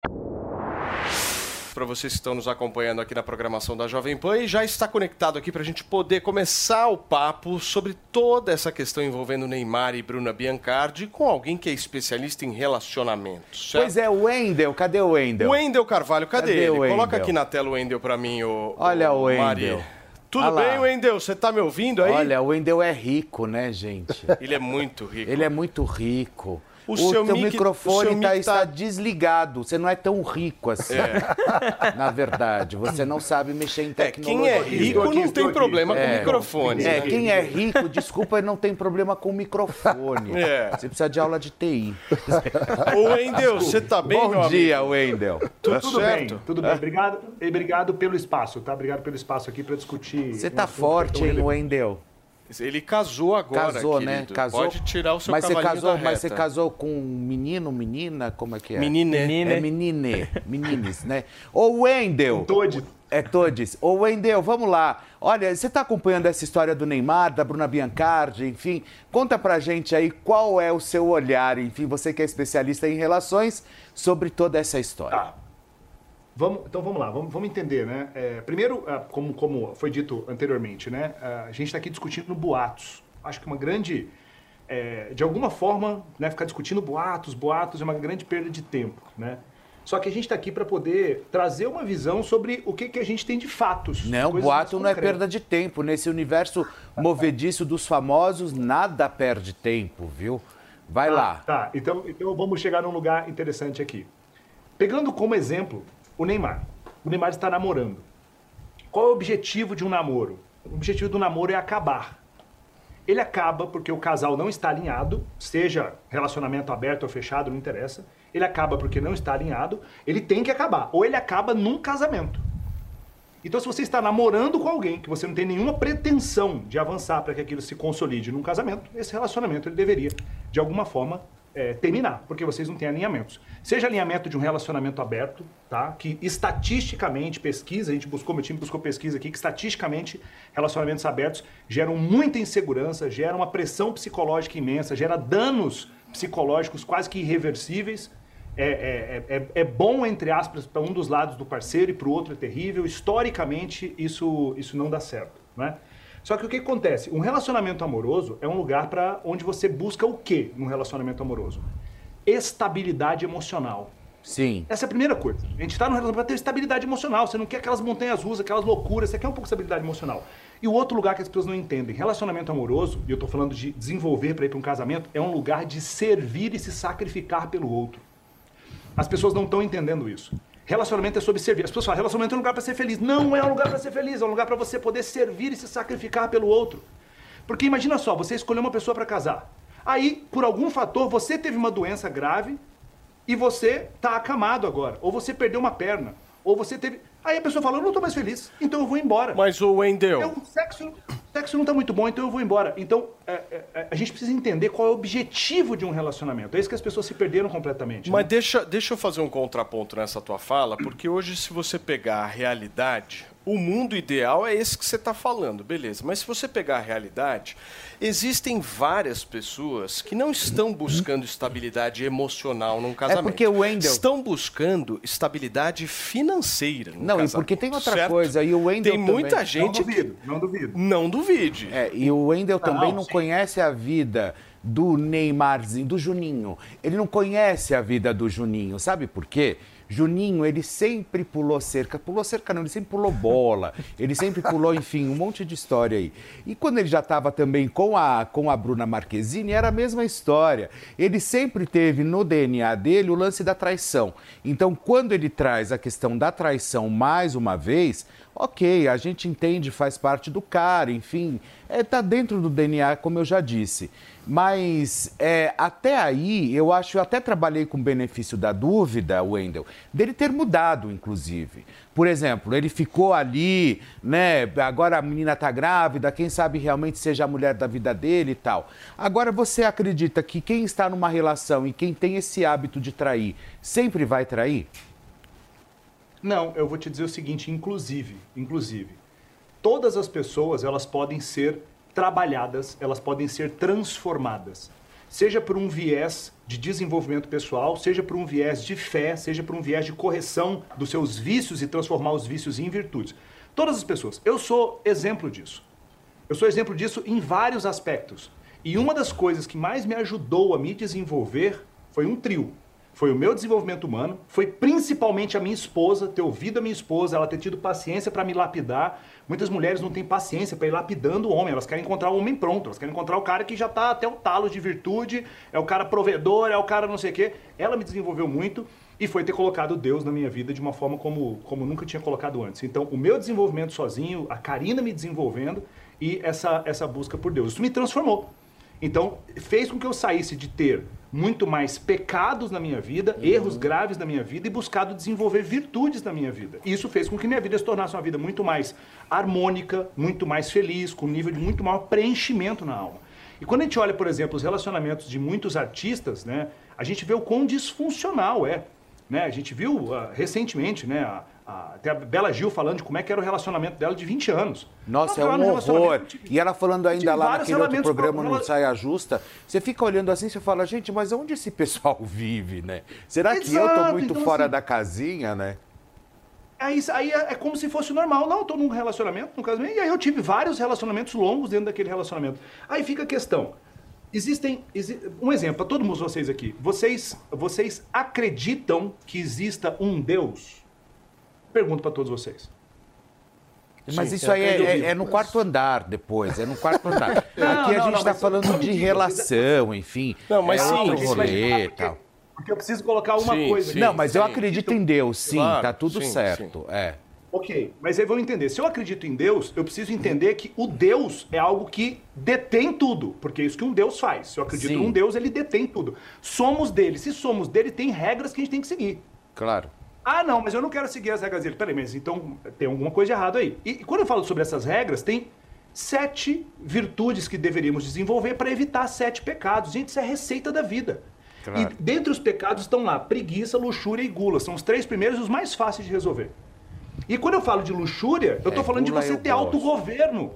Para vocês que estão nos acompanhando aqui na programação da Jovem Pan e já está conectado aqui para a gente poder começar o papo sobre toda essa questão envolvendo Neymar e Bruna Biancardi com alguém que é especialista em relacionamentos. certo? Pois é, o Wendel, cadê o Wendel? Wendel Carvalho, cadê, Cadê ele? o Wendel? Coloca aqui na tela o Wendel para mim, o Olha o Mari. Wendel. Tudo Ah bem, Wendel? Você tá me ouvindo aí? Olha, o Wendel é rico, né, gente? Ele é muito rico. Ele é muito rico. O O, seu teu mic- o microfone seu tá, mic está tá- desligado. Você não é tão rico assim. Na verdade, você não sabe mexer em tecnologia. quem é rico não tem problema com o microfone. É, quem é rico, desculpa, não tem problema com o microfone. É. Você precisa de aula de TI. Ô, Wendel, você tá bem, Bom meu dia, amigo? Wendel. Tudo, Tá tudo certo? bem, tudo bem. Obrigado, e obrigado pelo espaço, tá? Obrigado pelo espaço aqui para discutir. Você um tá forte, hein. Wendel? Ele casou agora, Casou, né? querido. Casou. Pode tirar o seu mas você cavalinho casou, da Mas você casou com um menino, menina? Como é que é? Menine. É menine. Menines, né? Ô, Wendel. Todes. É Todes. Ô, Wendel, vamos lá. Olha, você tá acompanhando essa história do Neymar, da Bruna Biancardi, enfim. Conta pra gente aí qual é o seu olhar, enfim, você que é especialista em relações, sobre toda essa história. Tá. Vamos, então vamos lá, vamos, vamos entender, né? É, primeiro, ah, como, como foi dito anteriormente, né? ah, A gente está aqui discutindo boatos. Acho que uma grande, é, de alguma forma, né, ficar discutindo boatos, boatos é uma grande perda de tempo, né? Só que a gente está aqui para poder trazer uma visão sobre o que, que a gente tem de fatos. Não, boato não é perda de tempo. Nesse universo movediço dos famosos, nada perde tempo, viu? Vai Tá, lá. Tá, então, então vamos chegar num lugar interessante aqui. Pegando como exemplo o Neymar. O Neymar está namorando. Qual é o objetivo de um namoro? O objetivo do namoro é acabar. Ele acaba porque o casal não está alinhado, seja relacionamento aberto ou fechado, não interessa. Ele acaba porque não está alinhado, ele tem que acabar. Ou ele acaba num casamento. Então, se você está namorando com alguém que você não tem nenhuma pretensão de avançar para que aquilo se consolide num casamento, esse relacionamento ele deveria, de alguma forma, é, terminar, porque vocês não têm alinhamentos. Seja alinhamento de um relacionamento aberto, tá? Que estatisticamente, pesquisa, a gente buscou, meu time buscou pesquisa aqui, que estatisticamente relacionamentos abertos geram muita insegurança, geram uma pressão psicológica imensa, gera danos psicológicos quase que irreversíveis. É, é, é, é bom, entre aspas, para um dos lados do parceiro e para o outro é terrível. Historicamente, isso, isso não dá certo. Né? Só que o que acontece? Um relacionamento amoroso é um lugar para onde você busca o quê num relacionamento amoroso? Estabilidade emocional. Sim. Essa é a primeira coisa. A gente está no relacionamento para ter estabilidade emocional. Você não quer aquelas montanhas russas, aquelas loucuras, você quer um pouco de estabilidade emocional. E o outro lugar que as pessoas não entendem, relacionamento amoroso, e eu estou falando de desenvolver para ir para um casamento, é um lugar de servir e se sacrificar pelo outro. As pessoas não estão entendendo isso. Relacionamento é sobre servir. As pessoas falam, relacionamento é um lugar para ser feliz. Não é um lugar para ser feliz, é um lugar para você poder servir e se sacrificar pelo outro. Porque imagina só, você escolheu uma pessoa para casar. Aí, por algum fator, você teve uma doença grave e você tá acamado agora. Ou você perdeu uma perna. Ou você teve. Aí a pessoa fala, eu não tô mais feliz, então eu vou embora. Mas o Wendel. o sexo, o sexo não tá muito bom, então eu vou embora. Então, é, é, é, a gente precisa entender qual é o objetivo de um relacionamento. É isso que as pessoas se perderam completamente. Mas né? deixa, deixa eu fazer um contraponto nessa tua fala, porque hoje, se você pegar a realidade, o mundo ideal é esse que você está falando, beleza. Mas se você pegar a realidade, existem várias pessoas que não estão buscando estabilidade emocional num casamento. porque o Wendel- Estão buscando estabilidade financeira num Não, e casamento, porque tem outra certo? coisa, e o Wendel Tem muita também- gente Não duvido, não duvido. Não duvide. É, e o Wendel também não sim. conhece a vida do Neymarzinho, do Juninho. Ele não conhece a vida do Juninho. Sabe por quê? Juninho, ele sempre pulou cerca. Pulou cerca não, ele sempre pulou bola. Ele sempre pulou, enfim, um monte de história aí. E quando ele já estava também com a, com a Bruna Marquezine, era a mesma história. Ele sempre teve no DNA dele o lance da traição. Então, quando ele traz a questão da traição mais uma vez, ok, a gente entende, faz parte do cara, enfim, é, tá dentro do DNA, como eu já disse. Mas é, até aí, eu acho, eu até trabalhei com o benefício da dúvida, Wendel, dele ter mudado, inclusive. Por exemplo, ele ficou ali, né? Agora a menina tá grávida, quem sabe realmente seja a mulher da vida dele e tal. Agora você acredita que quem está numa relação e quem tem esse hábito de trair sempre vai trair? Não, eu vou te dizer o seguinte, inclusive, inclusive, todas as pessoas elas podem ser trabalhadas, elas podem ser transformadas. Seja por um viés de desenvolvimento pessoal, seja por um viés de fé, seja por um viés de correção dos seus vícios e transformar os vícios em virtudes. Todas as pessoas. Eu sou exemplo disso. Eu sou exemplo disso em vários aspectos. E uma das coisas que mais me ajudou a me desenvolver foi um trio. Foi o meu desenvolvimento humano, foi principalmente a minha esposa, ter ouvido a minha esposa, ela ter tido paciência para me lapidar. Muitas mulheres não têm paciência para ir lapidando o homem, elas querem encontrar o homem pronto, elas querem encontrar o cara que já tá até o talo de virtude, é o cara provedor, é o cara não sei o quê. Ela me desenvolveu muito e foi ter colocado Deus na minha vida de uma forma como, como nunca tinha colocado antes. Então, o meu desenvolvimento sozinho, a Karina me desenvolvendo e essa, essa busca por Deus. Isso me transformou. Então, fez com que eu saísse de ter muito mais pecados na minha vida, erros graves na minha vida e buscado desenvolver virtudes na minha vida. Isso fez com que minha vida se tornasse uma vida muito mais harmônica, muito mais feliz, com um nível de muito maior preenchimento na alma. E quando a gente olha, por exemplo, os relacionamentos de muitos artistas, né, a gente vê o quão disfuncional é. Né? A gente viu ah, recentemente, né, a, a, até a Bela Gil falando de como é que era o relacionamento dela de 20 anos. Nossa, é Ela um no relacionamento horror. E ela falando ainda lá naquele outro programa no Saia Justa, você fica olhando assim, você fala, gente, mas onde esse pessoal vive, né? Será que eu tô Exato, muito então, fora assim- da casinha, né? Aí, aí é, é como se fosse normal. Não, eu tô num relacionamento, no casamento, e aí eu tive vários relacionamentos longos dentro daquele relacionamento. Aí fica a questão. Existem. exi- um exemplo, para todos vocês aqui. Vocês, vocês acreditam que exista um Deus? Pergunto para todos vocês. Mas Sim, isso eu aí é, acredito. é- é no quarto andar depois, é no quarto andar. Não, Aqui a não, gente está falando eu- de relação, enfim. Não, mas é sim, outro rolê e tal. Porque eu preciso colocar uma Sim, coisa. sim, Não, mas eu sim. acredito em Deus, sim, Claro, tá tudo sim, certo. É. Ok, mas aí vamos entender. Se eu acredito em Deus, eu preciso entender que o Deus é algo que detém tudo. Porque é isso que um Deus faz. Se eu acredito em um Deus, ele detém tudo. Somos dele. Se somos dele, tem regras que a gente tem que seguir. Claro. Ah, não, mas eu não quero seguir as regras dele. Peraí, mas então tem alguma coisa de errado aí. E, e quando eu falo sobre essas regras, tem sete virtudes que deveríamos desenvolver para evitar sete pecados. Gente, isso é a receita da vida. Claro. E dentre os pecados estão lá preguiça, luxúria e gula. São os três primeiros e os mais fáceis de resolver. E quando eu falo de luxúria, eu tô É, falando de você ter autogoverno.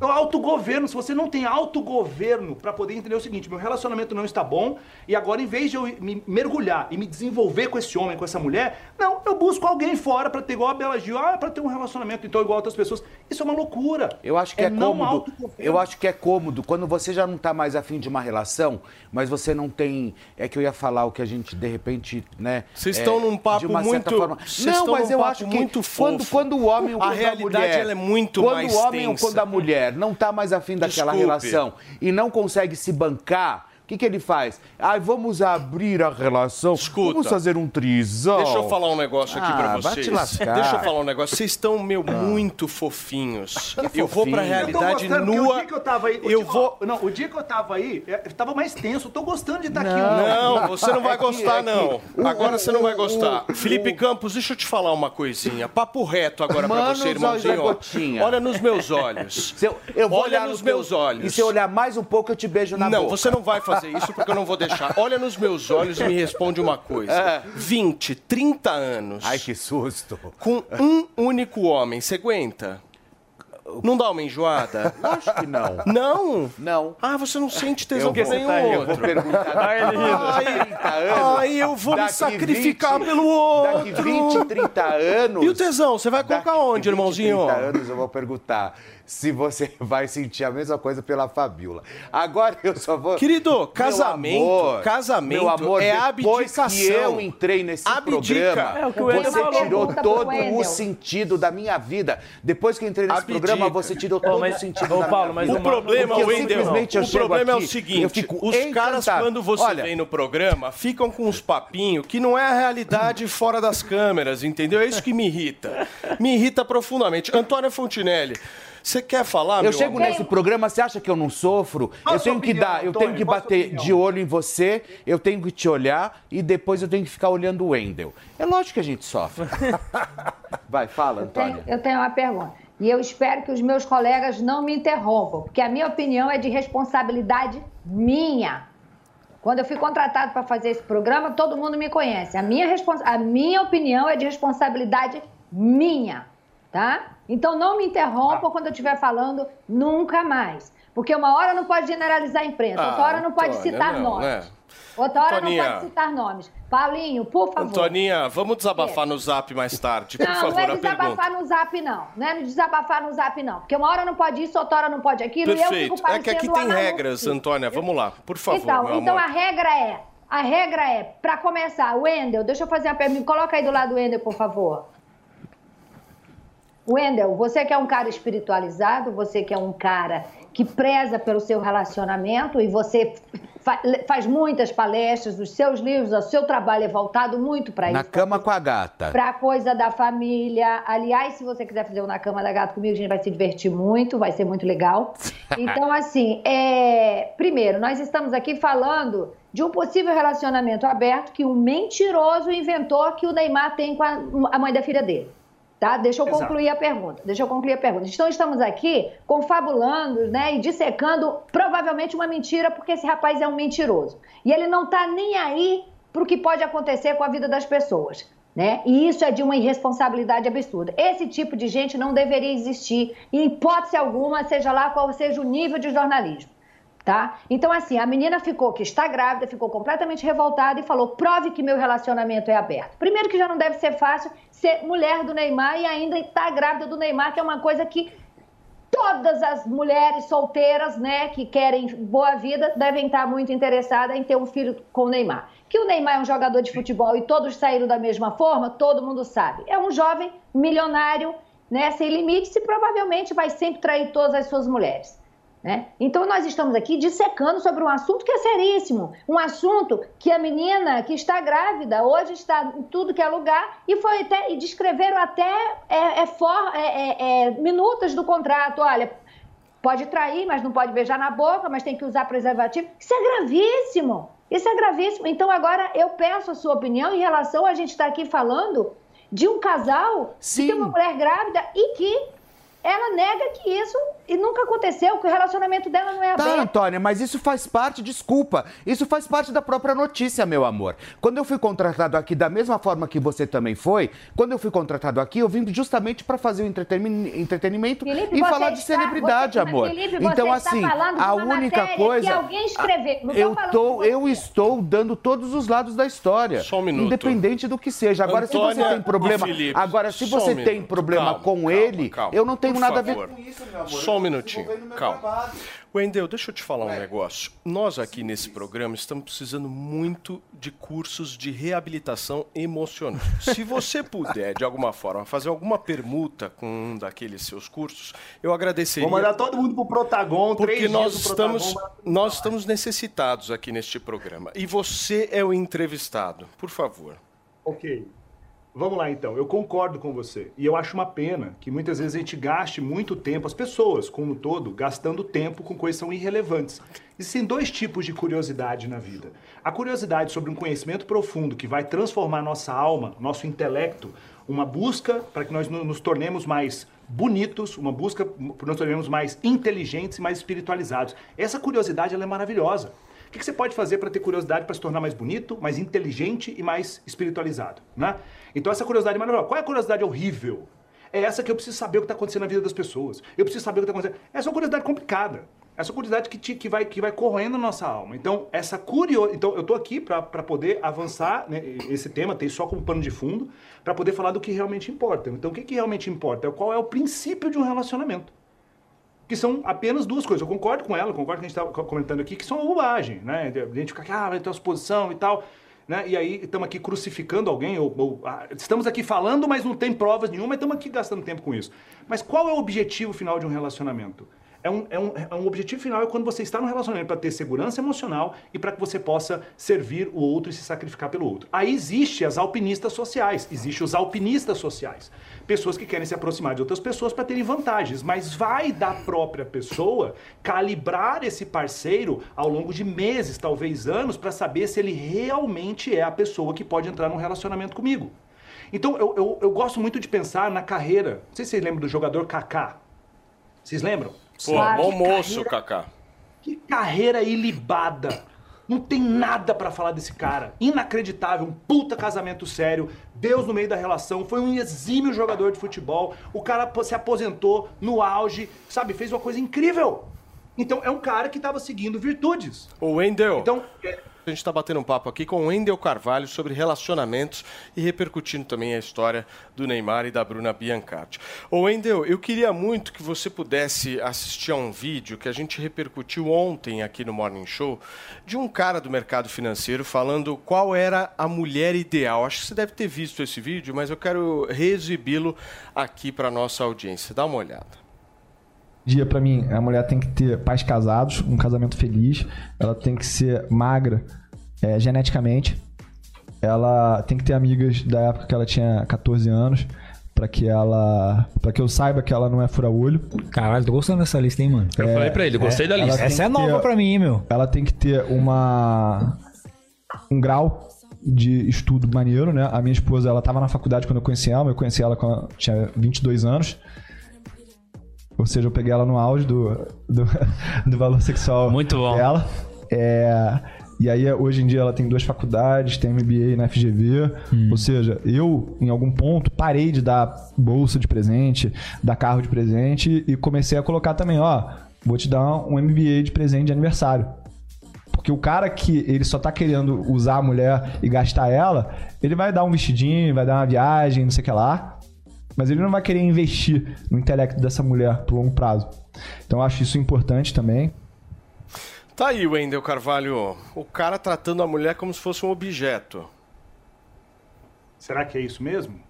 É o autogoverno. Se você não tem autogoverno para poder entender o seguinte, meu relacionamento não está bom e agora em vez de eu me mergulhar e me desenvolver com esse homem, com essa mulher, não, eu busco alguém fora para ter igual a Bela Gil, ah, para ter um relacionamento então igual a outras pessoas. Isso é uma loucura. Eu acho que é, não cômodo. Eu acho que é cômodo quando você já não tá mais afim de uma relação, mas você não tem. É que eu ia falar o que a gente, de repente, né? Vocês é, estão num papo de uma certa muito- forma. vocês Não, mas eu acho que muito quando, fofo. quando o homem ou A quando realidade, mulher, ela é muito quando mais o homem ou tensa. quando a mulher não tá mais afim daquela Desculpe. relação e não consegue se bancar. O que, que ele faz? Ai, vamos abrir a relação. Escuta. Vamos fazer um trisal. Deixa eu falar um negócio aqui pra Ah, vai vocês. te lascar. Deixa eu falar um negócio. Vocês estão, meu, muito fofinhos. Eu vou pra realidade eu nua. O dia que eu tava aí, o eu dia- vou. ó, não, o dia que eu tava aí, é, eu tava mais tenso. Eu tô gostando de estar aqui. Não, você não vai É que- gostar, é que não. Agora o- você não vai gostar. o- Felipe Campos, deixa eu te falar uma coisinha. Papo reto agora pra Mano, você, olhos da irmãozinho. Olha nos meus olhos. Eu, eu vou Olha olhar nos teu- meus olhos. E se eu olhar mais um pouco, eu te beijo na não, boca. você não vai fazer isso porque eu não vou deixar. Olha nos meus olhos e me responde uma coisa. É. 20, 30 anos. Ai, que susto. Com um único homem, você aguenta? Não dá uma enjoada? Lógico que não. Não? Não. Ah, você não sente tesão Eu por vou- nenhum eu outro. vou perguntar Ai, lindo. daqui 30 anos. Aí eu vou me sacrificar 20, pelo outro. Daqui 20, 30 anos. E o tesão, você vai colocar onde, 20, irmãozinho? 30 anos eu vou perguntar se você vai sentir a mesma coisa pela Fabiola. Agora eu só vou. Querido, Meu casamento, amor, casamento meu amor, é depois que abdicação. eu entrei nesse Abdica. programa, É o que o você falou. tirou todo o sentido da minha vida. Depois que eu entrei nesse Abdica. programa, você tirou todo mas- o sentido ô, da Paulo, minha mas vida. O problema, Porque eu Wendel, simplesmente eu o chego problema é aqui, o seguinte, eu fico os caras encantado. quando você Olha, vem no programa ficam com uns papinhos que não é a realidade fora das câmeras, entendeu? É isso que me irrita. Me irrita profundamente. Antônia Fontinelli, você quer falar, Eu meu chego amor? nesse programa, você acha que eu não sofro? Qual eu tenho que opinião, dar, eu Antônio? tenho que bater de olho em você, eu tenho que te olhar e depois eu tenho que ficar olhando o Wendel. É lógico que a gente sofre. Vai, fala, Eu tenho, Antônia. eu tenho uma pergunta. E eu espero que os meus colegas não me interrompam, porque a minha opinião é de responsabilidade minha. Quando eu fui contratado para fazer esse programa, todo mundo me conhece. A minha, respons- a minha opinião é de responsabilidade minha, tá? Então não me interrompam quando eu estiver falando nunca mais. Porque uma hora não pode generalizar a imprensa, outra hora não pode Ah, Antônia, citar não, nomes. né? Outra hora Antoninha. não pode citar nomes. Paulinho, por favor. Antoninha, vamos desabafar no zap mais tarde, por Não, favor, não é a pergunta. desabafar no zap, não. Não é desabafar no zap, não. Porque uma hora não pode isso, outra hora não pode aquilo. E eu Perfeito. É que aqui tem regras. Antônia. Vamos lá, por favor, então, então amor. a regra é: A regra é, para começar, Wendel, deixa eu fazer uma pergunta. Coloca aí do lado do Wendel, por favor. Wendel, você que é um cara espiritualizado, você que é um cara que preza pelo seu relacionamento e você fa- faz muitas palestras, os seus livros, o seu trabalho é voltado muito para Na isso. cama com a gata. Pra coisa da família. Aliás, se você quiser fazer o Na Cama da Gata comigo, a gente vai se divertir muito, vai ser muito legal. Então, assim, é... primeiro, nós estamos aqui falando de um possível relacionamento aberto que um mentiroso inventou que o Neymar tem com a a mãe da filha dele. Tá? Deixa eu Exato. concluir a pergunta. Deixa eu concluir a pergunta. Então, estamos aqui confabulando né, e dissecando provavelmente uma mentira, porque esse rapaz é um mentiroso. E ele não está nem aí para o que pode acontecer com a vida das pessoas. Né? E isso é de uma irresponsabilidade absurda. Esse tipo de gente não deveria existir, em hipótese alguma, seja lá qual seja o nível de jornalismo. Tá? Então, assim, a menina ficou que está grávida, ficou completamente revoltada e falou: prove que meu relacionamento é aberto. Primeiro, que já não deve ser fácil ser mulher do Neymar e ainda estar grávida do Neymar, que é uma coisa que todas as mulheres solteiras, né, que querem boa vida, devem estar muito interessadas em ter um filho com o Neymar. Que o Neymar é um jogador de futebol e todos saíram da mesma forma, todo mundo sabe. É um jovem milionário, né, sem limites e provavelmente vai sempre trair todas as suas mulheres. Né? Então nós estamos aqui dissecando sobre um assunto que é seríssimo, um assunto que a menina que está grávida hoje está em tudo que é lugar e foi até e descreveram até é, é for- é- é- é, minutas do contrato. Olha, pode trair, mas não pode beijar na boca, mas tem que usar preservativo. Isso é gravíssimo. Isso é gravíssimo. Então agora eu peço a sua opinião em relação a gente estar aqui falando de um casal que tem uma mulher grávida e que ela nega que isso e nunca aconteceu, que o relacionamento dela não é Tá, aberto. Antônia, mas isso faz parte, desculpa, isso faz parte da própria notícia, meu amor. Quando eu fui contratado aqui, da mesma forma que você também foi, quando eu fui contratado aqui, eu vim justamente para fazer o entretenimento, entretenimento Felipe, e você falar de está- celebridade, você- amor. Felipe, você então, está assim, falando de a uma única coisa. que alguém escreveu. Não tô eu, falando tô, eu estou dando todos os lados da história. Só um minuto. Independente do que seja. Agora, se Antônia você tem problema. Felipe, Agora, se só um você tem minuto. problema Calma, com calma, ele, calma. eu não tenho Por nada favor. a ver com isso, meu amor. Só um minutinho, calma. trabalho. Wendel, deixa eu te falar um negócio. Nós aqui nesse programa estamos precisando muito de cursos de reabilitação emocional. Se você puder, de alguma forma, fazer alguma permuta com um daqueles seus cursos, eu agradeceria. Vou mandar todo mundo pro Protagon, Porque três nós dias do Protagon, estamos, nós estamos necessitados aqui neste programa. E você é o entrevistado. Por favor. Ok. Vamos lá então, eu concordo com você. E eu acho uma pena que muitas vezes a gente gaste muito tempo, as pessoas como um todo, gastando tempo com coisas que são irrelevantes. Existem dois tipos de curiosidade na vida. A curiosidade sobre um conhecimento profundo que vai transformar nossa alma, nosso intelecto, uma busca para que nós no- nos tornemos mais bonitos, uma busca para que nós tornemos mais inteligentes e mais espiritualizados. Essa curiosidade ela é maravilhosa. O que que você pode fazer para ter curiosidade para se tornar mais bonito, mais inteligente e mais espiritualizado, né? Então essa curiosidade é maravilhosa. Qual é a curiosidade horrível? É essa que eu preciso saber o que está acontecendo na vida das pessoas. Eu preciso saber o que está acontecendo. Essa é uma curiosidade complicada. Essa é curiosidade que, te- que, vai, que vai corroendo a nossa alma. Então, essa curiosidade. Então, eu estou aqui para poder avançar né, esse tema, tem só como pano de fundo, para poder falar do que realmente importa. Então, o que, que realmente importa? Qual é o princípio de um relacionamento? Que são apenas duas coisas. Eu concordo com ela, concordo com a gente estava comentando aqui, que são uma bobagem, né? A gente fica aqui, ah, vai ter uma exposição e tal, né? E aí estamos aqui crucificando alguém, ou, ou, ah, estamos aqui falando, mas não tem provas nenhuma, estamos aqui gastando tempo com isso. Mas qual é o objetivo final de um relacionamento? É um, é, um, é um objetivo final é quando você está no relacionamento para ter segurança emocional e para que você possa servir o outro e se sacrificar pelo outro. Aí existe as alpinistas sociais, existe os alpinistas sociais, pessoas que querem se aproximar de outras pessoas para terem vantagens, mas vai da própria pessoa calibrar esse parceiro ao longo de meses, talvez anos, para saber se ele realmente é a pessoa que pode entrar num relacionamento comigo. Então eu, eu, eu gosto muito de pensar na carreira. Não sei se vocês lembram do jogador Kaká. Vocês lembram? Pô, bom moço, Kaká. Que carreira ilibada. Não tem nada pra falar desse cara. Inacreditável, um puta casamento sério, Deus no meio da relação, foi um exímio jogador de futebol. O cara se aposentou no auge, sabe? Fez uma coisa incrível. Então é um cara que tava seguindo virtudes. O Wendel. Então, é, A gente está batendo um papo aqui com o Wendel Carvalho sobre relacionamentos e repercutindo também a história do Neymar e da Bruna Biancati. Ô Wendel, eu queria muito que você pudesse assistir a um vídeo que a gente repercutiu ontem aqui no Morning Show de um cara do mercado financeiro falando qual era a mulher ideal. Acho que você deve ter visto esse vídeo, mas eu quero reexibi-lo aqui para nossa audiência. Dá uma olhada dia para mim, a mulher tem que ter pais casados, um casamento feliz, ela tem que ser magra é, geneticamente, ela tem que ter amigas da época que ela tinha 14 anos, para que ela. para que eu saiba que ela não é fura-olho. Caralho, tô gostando dessa lista, hein, mano? Eu falei pra ele, gostei da lista. Essa é nova pra mim, meu. Ela tem que ter uma. um grau de estudo maneiro, né? A minha esposa, ela tava na faculdade quando eu conheci ela, eu conheci ela quando ela tinha 22 anos. Ou seja, eu peguei ela no auge do, do, do valor sexual Muito bom. dela. É, e aí, hoje em dia, ela tem duas faculdades, tem MBA na FGV. Ou seja, eu, em algum ponto, parei de dar bolsa de presente, dar carro de presente e comecei a colocar também, ó, vou te dar um MBA de presente de aniversário. Porque o cara que ele só tá querendo usar a mulher e gastar ela, ele vai dar um vestidinho, vai dar uma viagem, não sei o que lá mas ele não vai querer investir no intelecto dessa mulher por longo prazo. Então eu acho isso importante também. Tá aí, Wendel Carvalho. O cara tratando a mulher como se fosse um objeto. Será que é isso mesmo?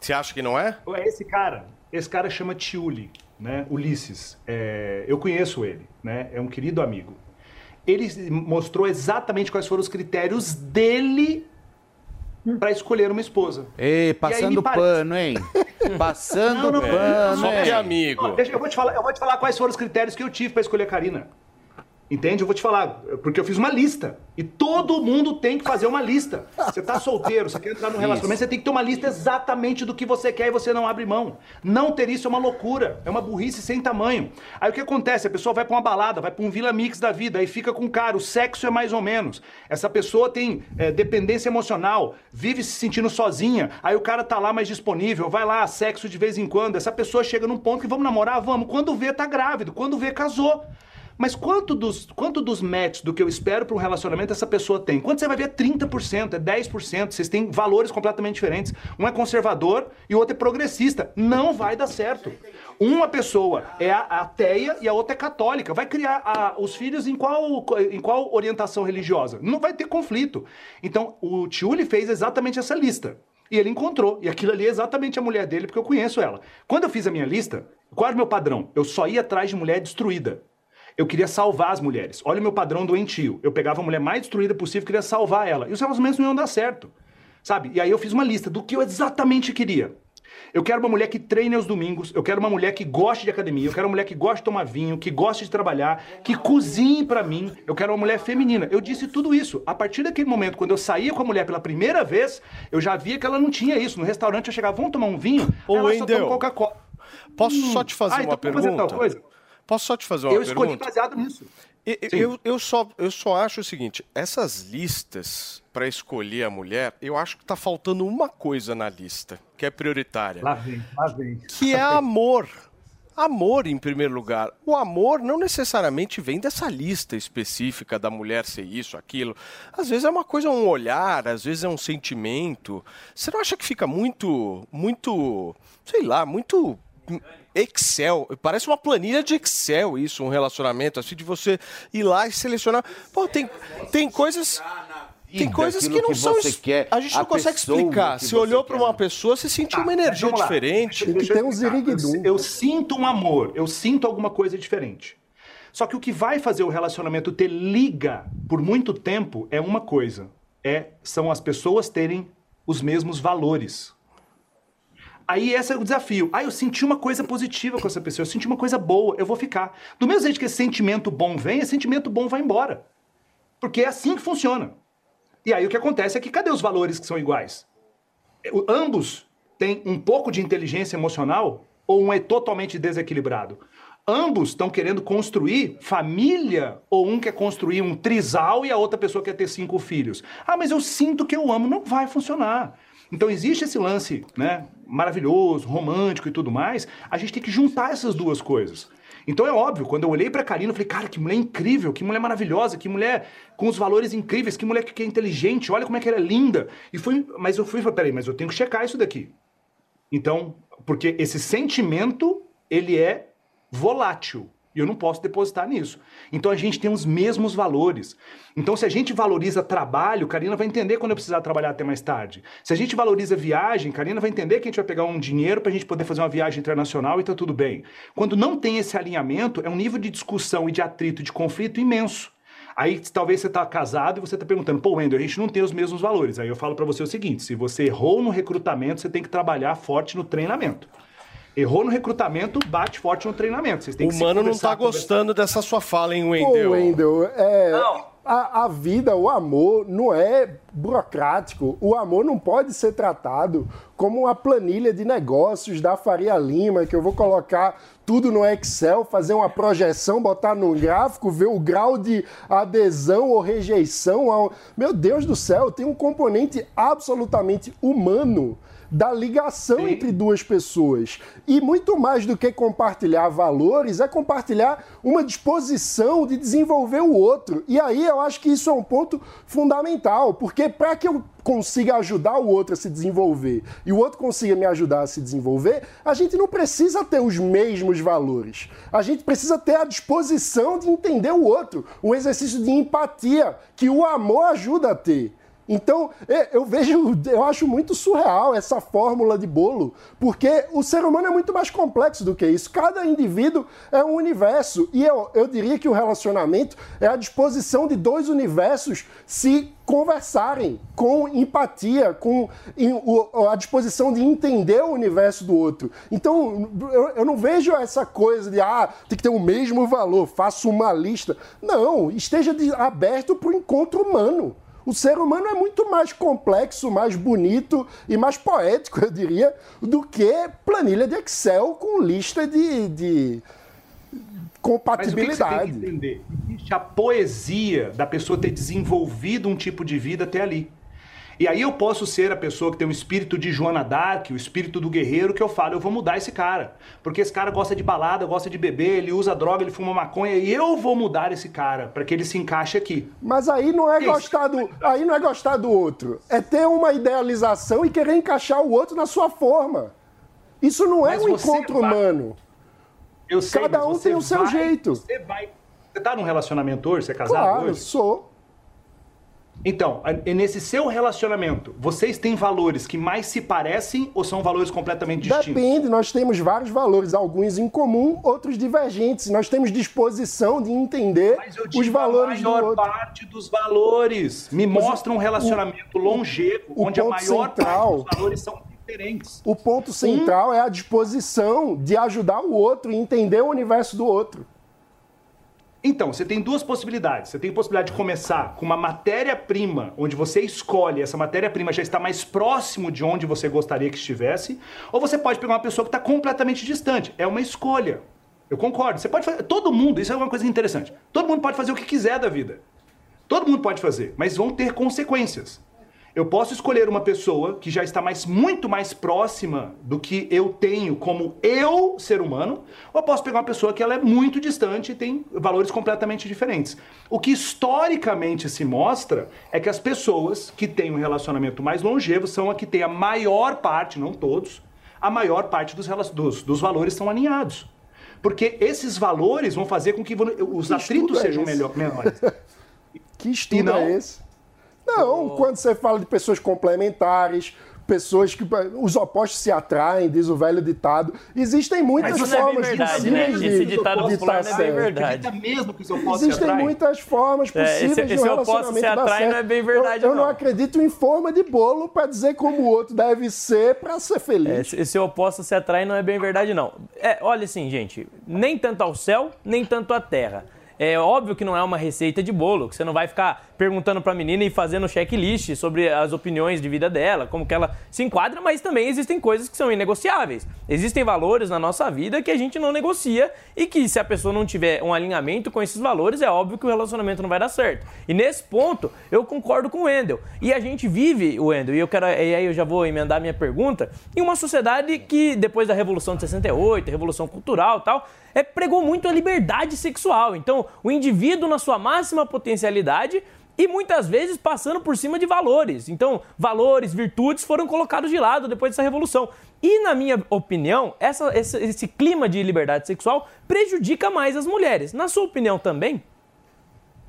Você acha que não é? É esse cara. Esse cara chama Tiuli, né? Ulisses. É, eu conheço ele, né? É um querido amigo. Ele mostrou exatamente quais foram os critérios dele para escolher uma esposa. Ei, E passando parece- pano, hein? Passando Não, não, pano, só que Ó, deixa- eu, vou te falar, eu vou te falar quais foram os critérios que eu tive para escolher a Karina. Entende? Eu vou te falar, porque eu fiz uma lista. E todo mundo tem que fazer uma lista. Você tá solteiro, você quer entrar num relacionamento, Isso. você tem que ter uma lista exatamente do que você quer e você não abre mão. Não ter isso é uma loucura, é uma burrice sem tamanho. Aí o que acontece? A pessoa vai pra uma balada, vai pra um Vila Mix da vida, aí fica com o cara, o sexo é mais ou menos. Essa pessoa tem é, dependência emocional, vive se sentindo sozinha, aí o cara tá lá mais disponível, vai lá, sexo de vez em quando. Essa pessoa chega num ponto que vamos namorar, vamos. Quando vê, tá grávido, quando vê, casou. Mas quanto dos, quanto dos matches do que eu espero para um relacionamento essa pessoa tem? Quando você vai ver é 30%, é 10%, vocês têm valores completamente diferentes. Um é conservador e o outro é progressista. Não vai dar certo. Uma pessoa é ateia e a outra é católica. Vai criar a- os filhos em qual, em qual orientação religiosa? Não vai ter conflito. Então, o Tiuli fez exatamente essa lista. E ele encontrou. E aquilo ali é exatamente a mulher dele, porque eu conheço ela. Quando eu fiz a minha lista, qual era o meu padrão? Eu só ia atrás de mulher destruída. Eu queria salvar as mulheres. Olha o meu padrão doentio. Eu pegava a mulher mais destruída possível, queria salvar ela. E os relacionamentos não iam dar certo. Sabe? E aí eu fiz uma lista do que eu exatamente queria. Eu quero uma mulher que treine aos domingos, eu quero uma mulher que goste de academia, eu quero uma mulher que goste de tomar vinho, que goste de trabalhar, que cozinhe pra mim, eu quero uma mulher feminina. Eu disse tudo isso. A partir daquele momento, quando eu saía com a mulher pela primeira vez, eu já via que ela não tinha isso. No restaurante eu chegava, vamos tomar um vinho? Ô, ela só Wendel, toma Coca-Cola. Posso Hum. só te fazer Ah, então uma fazer pergunta? tal coisa? Posso só te fazer uma Eu escolhi pergunta? baseado nisso. Eu, eu, só, eu só acho o seguinte: essas listas para escolher a mulher, eu acho que tá faltando uma coisa na lista, que é prioritária. Lá vem, lá vem. Que é amor. Amor em primeiro lugar. O amor não necessariamente vem dessa lista específica da mulher ser isso, aquilo. Às vezes é uma coisa, um olhar, às vezes é um sentimento. Você não acha que fica muito, muito, sei lá, muito Excel? Parece uma planilha de Excel isso, um relacionamento, assim, de você ir lá e selecionar. Pô, tem, tem coisas. Tem coisas que não que são. quer, a gente não a consegue explicar. que Se você olhou para uma pessoa, você sentiu uma energia diferente. Deixa eu explicar. Eu, eu sinto um amor, eu sinto alguma coisa diferente. Só que o que vai fazer o relacionamento ter liga por muito tempo é uma coisa: é são as pessoas terem os mesmos valores. Aí esse é o desafio. Ah, eu senti uma coisa positiva com essa pessoa, eu senti uma coisa boa, eu vou ficar. Do mesmo jeito que esse sentimento bom vem, esse sentimento bom vai embora. Porque é assim que funciona. E aí o que acontece é que cadê os valores que são iguais? O- ambos têm um pouco de inteligência emocional ou um é totalmente desequilibrado? Ambos estão querendo construir família ou um quer construir um trisal e a outra pessoa quer ter cinco filhos? Ah, mas eu sinto que eu amo. Não vai funcionar. Então existe esse lance, né, maravilhoso, romântico e tudo mais. A gente tem que juntar essas duas coisas. Então é óbvio, quando eu olhei pra Karina, eu falei, cara, que mulher incrível, que mulher maravilhosa, que mulher com os valores incríveis, que mulher que é inteligente, olha como é que ela é linda. E foi, mas eu fui peraí, mas eu tenho que checar isso daqui. Então, porque esse sentimento, ele é volátil. E eu não posso depositar nisso. Então a gente tem os mesmos valores. Então, se a gente valoriza trabalho, Karina vai entender quando eu precisar trabalhar até mais tarde. Se a gente valoriza viagem, Karina vai entender que a gente vai pegar um dinheiro para a gente poder fazer uma viagem internacional e tá tudo bem. Quando não tem esse alinhamento, é um nível de discussão e de atrito, de conflito imenso. Aí talvez você está casado e você está perguntando, pô, Wendel, a gente não tem os mesmos valores. Aí eu falo para você o seguinte: se você errou no recrutamento, você tem que trabalhar forte no treinamento. Errou no recrutamento, bate forte no treinamento. Vocês têm O que mano não tá gostando dessa sua fala, hein, Ô, Wendel? Wendel, é, a, a vida, o amor não é burocrático. O amor não pode ser tratado como uma planilha de negócios da Faria Lima, que eu vou colocar tudo no Excel, fazer uma projeção, botar no gráfico, ver o grau de adesão ou rejeição. Ao... Meu Deus do céu, tem um componente absolutamente humano da ligação entre duas pessoas. E muito mais do que compartilhar valores, é compartilhar uma disposição de desenvolver o outro. E aí eu acho que isso é um ponto fundamental, porque para que eu consiga ajudar o outro a se desenvolver e o outro consiga me ajudar a se desenvolver, a gente não precisa ter os mesmos valores. A gente precisa ter a disposição de entender o outro, um exercício de empatia que o amor ajuda a ter. Então, eu vejo, eu acho muito surreal essa fórmula de bolo, porque o ser humano é muito mais complexo do que isso. Cada indivíduo é um universo. E eu, eu diria que o relacionamento é a disposição de dois universos se conversarem com empatia, com a disposição de entender o universo do outro. Então, eu, não vejo essa coisa de, ah, tem que ter o mesmo valor, faço uma lista. Não, esteja aberto para o encontro humano. O ser humano é muito mais complexo, mais bonito e mais poético, eu diria, do que planilha de Excel com lista de, de Mas o que você tem compatibilidade. que entender? Existe a poesia da pessoa ter desenvolvido um tipo de vida até ali. E aí eu posso ser a pessoa que tem o espírito de Joana Dark, o espírito do guerreiro, que eu falo, eu vou mudar esse cara. Porque esse cara gosta de balada, gosta de beber, ele usa droga, ele fuma maconha, e eu vou mudar esse cara para que ele se encaixe aqui. Mas aí não é gostar do, aí não é gostar do outro, é ter uma idealização e querer encaixar o outro na sua forma. Isso não é Mas um encontro vai- humano. Eu sei, Cada um tem o seu vai- jeito. Você vai. Você tá num relacionamento hoje? Você é casado Claro, hoje? sou. Então, e nesse seu relacionamento, vocês têm valores que mais se parecem ou são valores completamente distintos? Depende, nós temos vários valores, alguns em comum, outros divergentes. Nós temos disposição de entender os Digo valores a do maior outro. parte dos valores. Me Mas mostra um relacionamento longevo, o onde a maior central- parte dos valores são diferentes. O ponto central é a disposição de ajudar o outro e entender o universo do outro. Então, você tem duas possibilidades. Você tem a possibilidade de começar com uma matéria-prima, onde você escolhe, essa matéria-prima já está mais próximo de onde você gostaria que estivesse, ou você pode pegar uma pessoa que está completamente distante. É uma escolha. Eu concordo. Você pode fazer. Todo mundo, isso é uma coisa interessante. Todo mundo pode fazer o que quiser da vida. Todo mundo pode fazer, mas vão ter consequências. Eu posso escolher uma pessoa que já está mais, muito mais próxima do que eu tenho como eu, ser humano, ou eu posso pegar uma pessoa que ela é muito distante e tem valores completamente diferentes. O que historicamente se mostra é que as pessoas que têm um relacionamento mais longevo são a que têm a maior parte, não todos, a maior parte dos, dos, dos valores são alinhados. Porque esses valores vão fazer com que os Que atritos é sejam esse? melhor- menores. Que estudo não? é esse? Não, quando você fala de pessoas complementares, pessoas que. Os opostos se atraem, diz o velho ditado. Existem muitas Mas isso não é formas verdade, possíveis né? de, Esse ditado de popular estar não é bem certo. verdade. Acredita mesmo que os opostos se Existem muitas formas É, esse- possíveis de esse um oposto relacionamento se dar atrai certo. não é bem verdade, eu, eu não. não. acredito em forma de bolo para dizer como o outro deve ser para ser feliz. É, esse- esse oposto se atrai não é bem verdade, não. É, olha assim, gente, nem tanto ao céu, nem tanto à terra. É óbvio que não é uma receita de bolo, que você não vai ficar perguntando pra menina e fazendo checklist sobre as opiniões de vida dela, como que ela se enquadra, mas também existem coisas que são inegociáveis. Existem valores na nossa vida que a gente não negocia e que se a pessoa não tiver um alinhamento com esses valores, é óbvio que o relacionamento não vai dar certo. E nesse ponto, eu concordo com o Wendel. E a gente vive, Wendel, e eu quero e aí eu já vou emendar minha pergunta, em uma sociedade que depois da Revolução de 68, Revolução Cultural, tal, é, pregou muito a liberdade sexual. Então, o indivíduo na sua máxima potencialidade e muitas vezes passando por cima de valores. Então, valores, virtudes foram colocados de lado depois dessa revolução. E, na minha opinião, essa, esse, esse clima de liberdade sexual prejudica mais as mulheres. Na sua opinião também?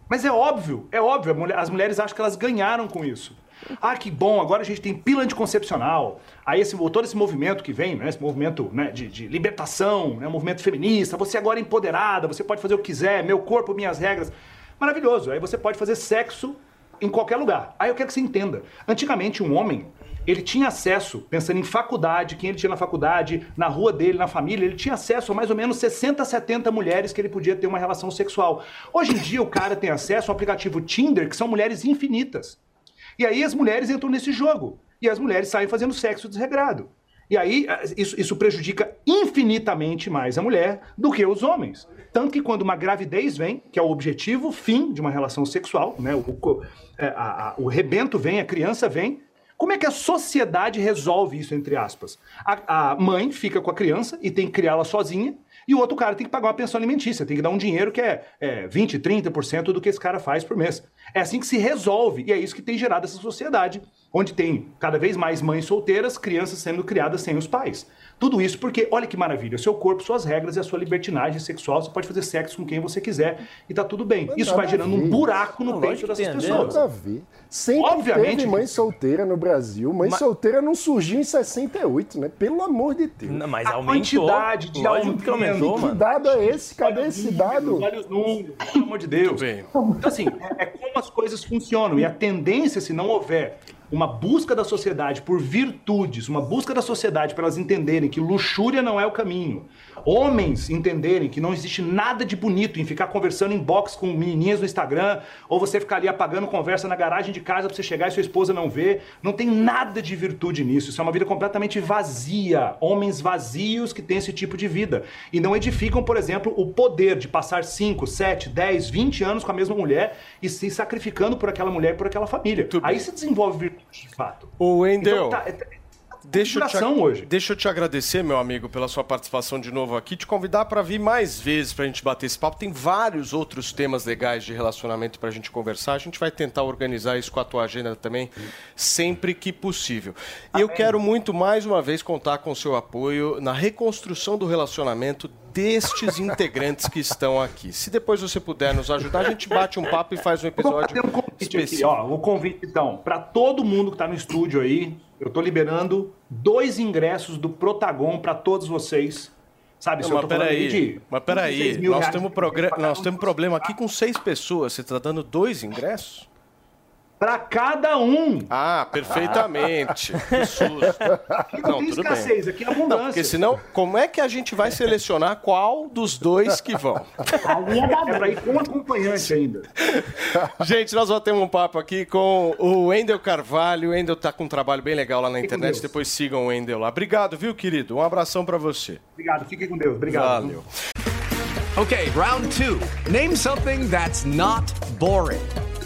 Mas é óbvio, é óbvio, as mulheres acham que elas ganharam com isso. Ah, que bom, agora a gente tem pílula anticoncepcional. Aí esse, todo esse movimento que vem, né, esse movimento né, de, de libertação, né, movimento feminista, você agora é empoderada, você pode fazer o que quiser, meu corpo, minhas regras. Maravilhoso, aí você pode fazer sexo em qualquer lugar. Aí eu quero que você entenda. Antigamente, um homem, ele tinha acesso, pensando em faculdade, quem ele tinha na faculdade, na rua dele, na família, ele tinha acesso a mais ou menos 60, 70 mulheres que ele podia ter uma relação sexual. Hoje em dia, o cara tem acesso ao aplicativo Tinder, que são mulheres infinitas. E aí as mulheres entram nesse jogo. E as mulheres saem fazendo sexo desregrado. E aí eh, isso, isso prejudica infinitamente mais a mulher do que os homens. Tanto que quando uma gravidez vem, que é o objetivo, fim de uma relação sexual, né? o, co- eh, a- a- o rebento vem, a criança vem. Como é que a sociedade resolve isso, entre aspas? A, a mãe fica com a criança e tem que criá-la sozinha, e o outro cara tem que pagar uma pensão alimentícia, tem que dar um dinheiro que é, é 20, 30% do que esse cara faz por mês. É assim que se resolve, e é isso que tem gerado essa sociedade, onde tem cada vez mais mães solteiras, crianças sendo criadas sem os pais. Tudo isso porque, olha que maravilha, seu corpo, suas regras e a sua libertinagem sexual, você pode fazer sexo com quem você quiser e tá tudo bem. Isso vai gerando um buraco no Não, peito dessas pessoas. Nada a ver. Sempre Obviamente teve mãe solteira no Brasil. Mãe Mas- solteira não surgiu em 68, né? Pelo amor de Deus. mas A quantidade de aumento que aumentou, que mano. Que dado é esse? Cadê esse dado? Olha os números, pelo amor de Deus. Então, assim, é, é como as coisas funcionam. E a tendência, se não houver uma busca da sociedade por virtudes, uma busca da sociedade para elas entenderem que luxúria não é o caminho, homens entenderem que não existe nada de bonito em ficar conversando em box com menininhas no Instagram, ou você ficar ali apagando conversa na garagem de casa para você chegar e sua esposa não ver, não tem nada de virtude nisso. Isso é uma vida completamente vazia. Homens vazios que têm esse tipo de vida. E não edificam, por exemplo, o poder de passar 5, 7, 10, 20 anos com a mesma mulher e se sacrificando por aquela mulher e por aquela família. Aí se desenvolve virtude de fato. O Wendel, Então, tá- é- deixa, eu te, hoje. deixa eu te agradecer, meu amigo, pela sua participação de novo aqui, te convidar para vir mais vezes para a gente bater esse papo. Tem vários outros temas legais de relacionamento para a gente conversar. A gente vai tentar organizar isso com a tua agenda também, sempre que possível. E eu quero muito, mais uma vez, contar com o seu apoio na reconstrução do relacionamento destes integrantes que estão aqui. Se depois você puder nos ajudar, a gente bate um papo e faz um episódio Convite aqui, ó, o convite então, para todo mundo que tá no estúdio aí, eu tô liberando dois ingressos do Protagon para todos vocês. Sabe, Não, eu mas peraí, de mas 6 peraí, nós temos, progre- nós temos problema aqui com seis pessoas. Você está dando dois ingressos? Para cada um. Ah, perfeitamente. Que susto. Aqui não, tem escassez, aqui é abundância. Não, porque senão, como é que a gente vai selecionar qual dos dois que vão? É pra ir com acompanhante ainda. Gente, nós vamos ter um papo aqui com o Wendel Carvalho. O Wendel tá com um trabalho bem legal lá na internet. Depois sigam o Wendel lá. Obrigado, viu, querido? Um abração para você. Obrigado, fiquem com Deus. Obrigado. Valeu. Okay, round two. Name something that's not boring.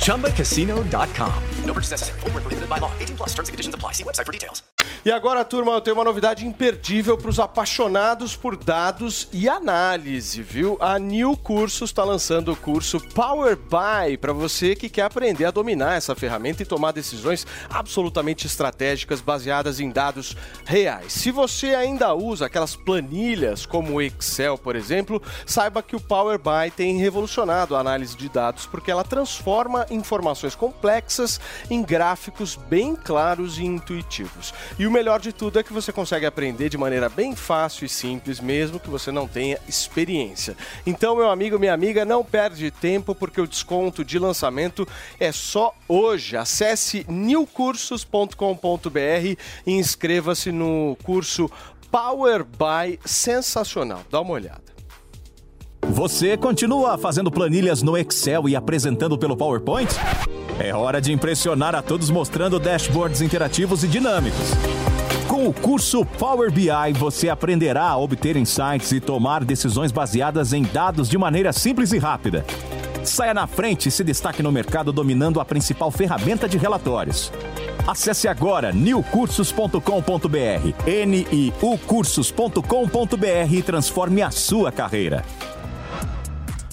ChumbaCasino.com. No purchase necessary. Prohibited by law. 18 plus terms and conditions apply. See website for details. E agora, turma, eu tenho uma novidade imperdível para os apaixonados por dados e análise, viu? A New Cursos está lançando o curso Power BI para você que quer aprender a dominar essa ferramenta e tomar decisões absolutamente estratégicas baseadas em dados reais. Se você ainda usa aquelas planilhas como o Excel, por exemplo, saiba que o Power BI tem revolucionado a análise de dados porque ela transforma informações complexas em gráficos bem claros e intuitivos. E o melhor de tudo é que você consegue aprender de maneira bem fácil e simples, mesmo que você não tenha experiência. Então, meu amigo, minha amiga, não perde tempo porque o desconto de lançamento é só hoje. Acesse newcursos.com.br e inscreva-se no curso Power by Sensacional. Dá uma olhada. Você continua fazendo planilhas no Excel e apresentando pelo PowerPoint? É hora de impressionar a todos mostrando dashboards interativos e dinâmicos. Com o curso Power BI, você aprenderá a obter insights e tomar decisões baseadas em dados de maneira simples e rápida. Saia na frente e se destaque no mercado dominando a principal ferramenta de relatórios. Acesse agora newcursos.com.br, niucursos.com.br e transforme a sua carreira.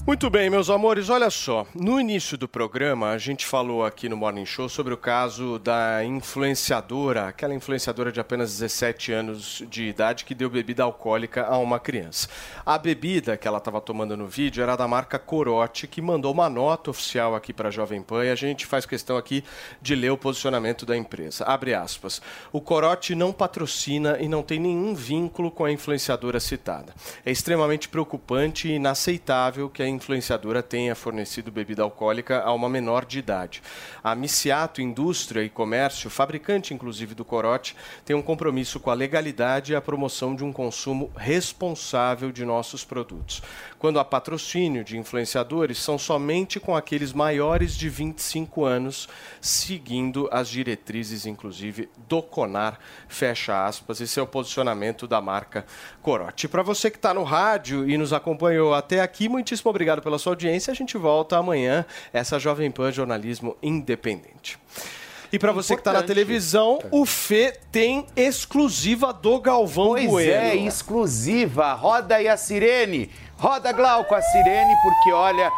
Muito bem, meus amores, olha só. No início do programa, a gente falou aqui no Morning Show sobre o caso da influenciadora, aquela influenciadora de apenas 17 anos de idade que deu bebida alcoólica a uma criança. A bebida que ela estava tomando no vídeo era da marca Corote, que mandou uma nota oficial aqui para a Jovem Pan e a gente faz questão aqui de ler o posicionamento da empresa. Abre aspas. O Corote não patrocina e não tem nenhum vínculo com a influenciadora citada. É extremamente preocupante e inaceitável que a influenciadora tenha fornecido bebida alcoólica a uma menor de idade. A Miciato Indústria e Comércio, fabricante inclusive do corote, tem um compromisso com a legalidade e a promoção de um consumo responsável de nossos produtos. Quando há patrocínio de influenciadores, são somente com aqueles maiores de 25 anos, seguindo as diretrizes, inclusive, do CONAR, fecha aspas. Esse é o posicionamento da marca Corote. Para você que está no rádio e nos acompanhou até aqui, muitíssimo obrigado pela sua audiência. A gente volta amanhã, essa Jovem Pan Jornalismo Independente. E para você que está na televisão, o Fê tem exclusiva do Galvão Pois Bueno. é, exclusiva. Roda aí a sirene. Roda, Glauco, a sirene, porque olha,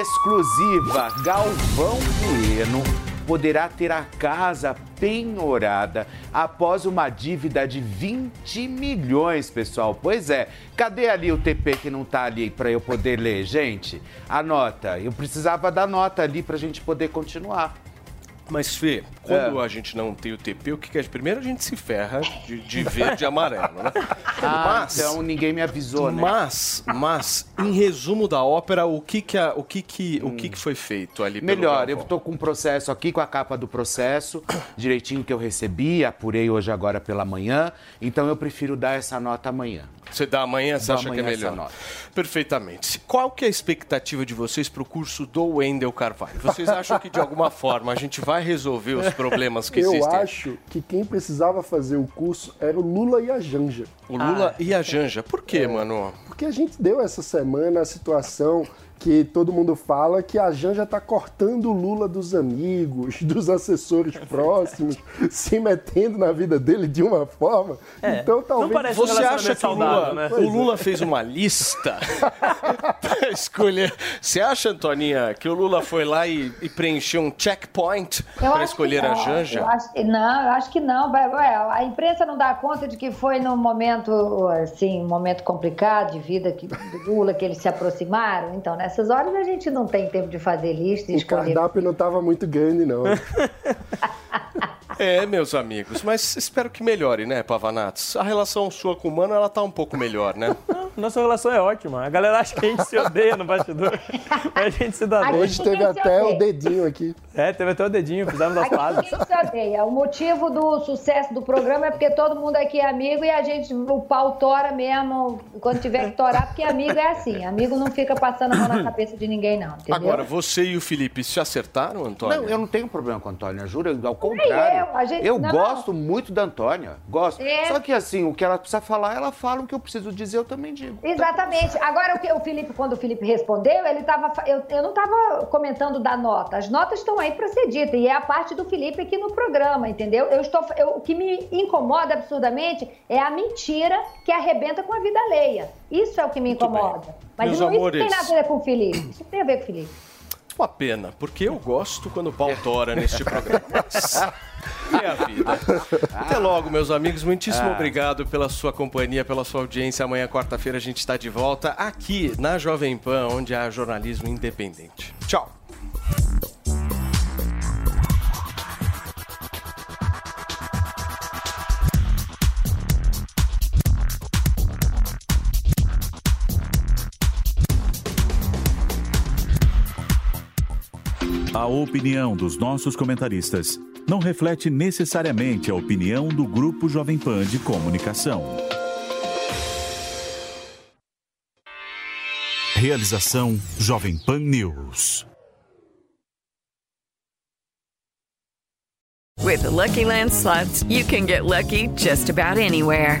exclusiva. Galvão Bueno poderá ter a casa penhorada após uma dívida de 20 milhões, pessoal. Pois é, cadê ali o TP que não tá ali para eu poder ler, gente? A nota. Eu precisava da nota ali pra gente poder continuar. Mas, Fê, quando É. a gente não tem o TP, o que, que é? Primeiro a gente se ferra de, de verde e amarelo, né? Ah, então ninguém me avisou, né? Mas, mas, em resumo da ópera, o que que, a- o que, que, o que, que foi feito ali Melhor, eu tô com um processo aqui, com a capa do processo, direitinho que eu recebi, apurei hoje agora pela manhã, então eu prefiro dar essa nota amanhã. Você dá amanhã, você Dou acha que é amanhã melhor? Perfeitamente. Qual que é a expectativa de vocês para o curso do Wendel Carvalho? Vocês acham que de alguma forma a gente vai resolver os problemas que Eu existem? acho que quem precisava fazer o curso era o Lula e a Janja. O Lula e a Janja. Por quê, mano? Porque a gente deu essa semana a situação que todo mundo fala que a Janja tá cortando o Lula dos amigos, dos assessores próximos, se metendo na vida dele de uma forma. É. Então talvez Você acha que o Lula, né? o Lula fez uma lista pra escolher? Você acha, Antoninha, que o Lula foi lá e, e preencheu um checkpoint para escolher a Janja? eu acho que não, eu acho que não. A imprensa não dá conta de que foi num momento, assim, um momento complicado de vida que, do Lula, que eles se aproximaram. Então, nessas horas a gente não tem tempo de fazer lista e o escolher. cardápio não estava muito grande, não. É, meus amigos, mas espero que melhore, né, Pavanatos? A relação sua com o Mano, ela tá um pouco melhor, né? Nossa relação é ótima. A galera acha que a gente se odeia no bastidor. Mas a gente se dá bem. Hoje teve até o dedinho aqui. É, teve até o dedinho, fizemos as pazes. ninguém se odeia. O motivo do sucesso do programa é porque todo mundo aqui é amigo e a gente, o pau tora mesmo quando tiver que torar, porque amigo é assim. Amigo não fica passando a mão na cabeça de ninguém, não. Entendeu? Agora, você e o Felipe se acertaram, Antônio? Não, eu não tenho problema com a Antônia, juro, ao contrário. Eu, a gente- eu não, gosto muito da Antônia, gosto. É. Só que assim, o que ela precisa falar, ela fala, o que eu preciso dizer, eu também digo. Exatamente. Agora, o que o Felipe, quando o Felipe respondeu, ele tava. Eu, eu não estava comentando da nota. As notas estão aí para ser dita. E é a parte do Felipe aqui no programa, entendeu? Eu estou, eu- o que me incomoda absurdamente é a mentira que arrebenta com a vida alheia. Isso é o que me incomoda. Mas Meus não, isso não amores. tem nada a ver com o Felipe. Isso não tem a ver com o Felipe. Uma pena, porque eu gosto quando o pau tora neste programa. Mas É a vida. Até logo, meus amigos. Muitíssimo Ah. obrigado pela sua companhia, pela sua audiência. Amanhã, quarta-feira, a gente está de volta aqui na Jovem Pan, onde há jornalismo independente. Tchau. Opinião dos nossos comentaristas não reflete necessariamente a opinião do Grupo Jovem Pan de Comunicação. Realização Jovem Pan News. With the Lucky Land slots, you can get lucky just about anywhere.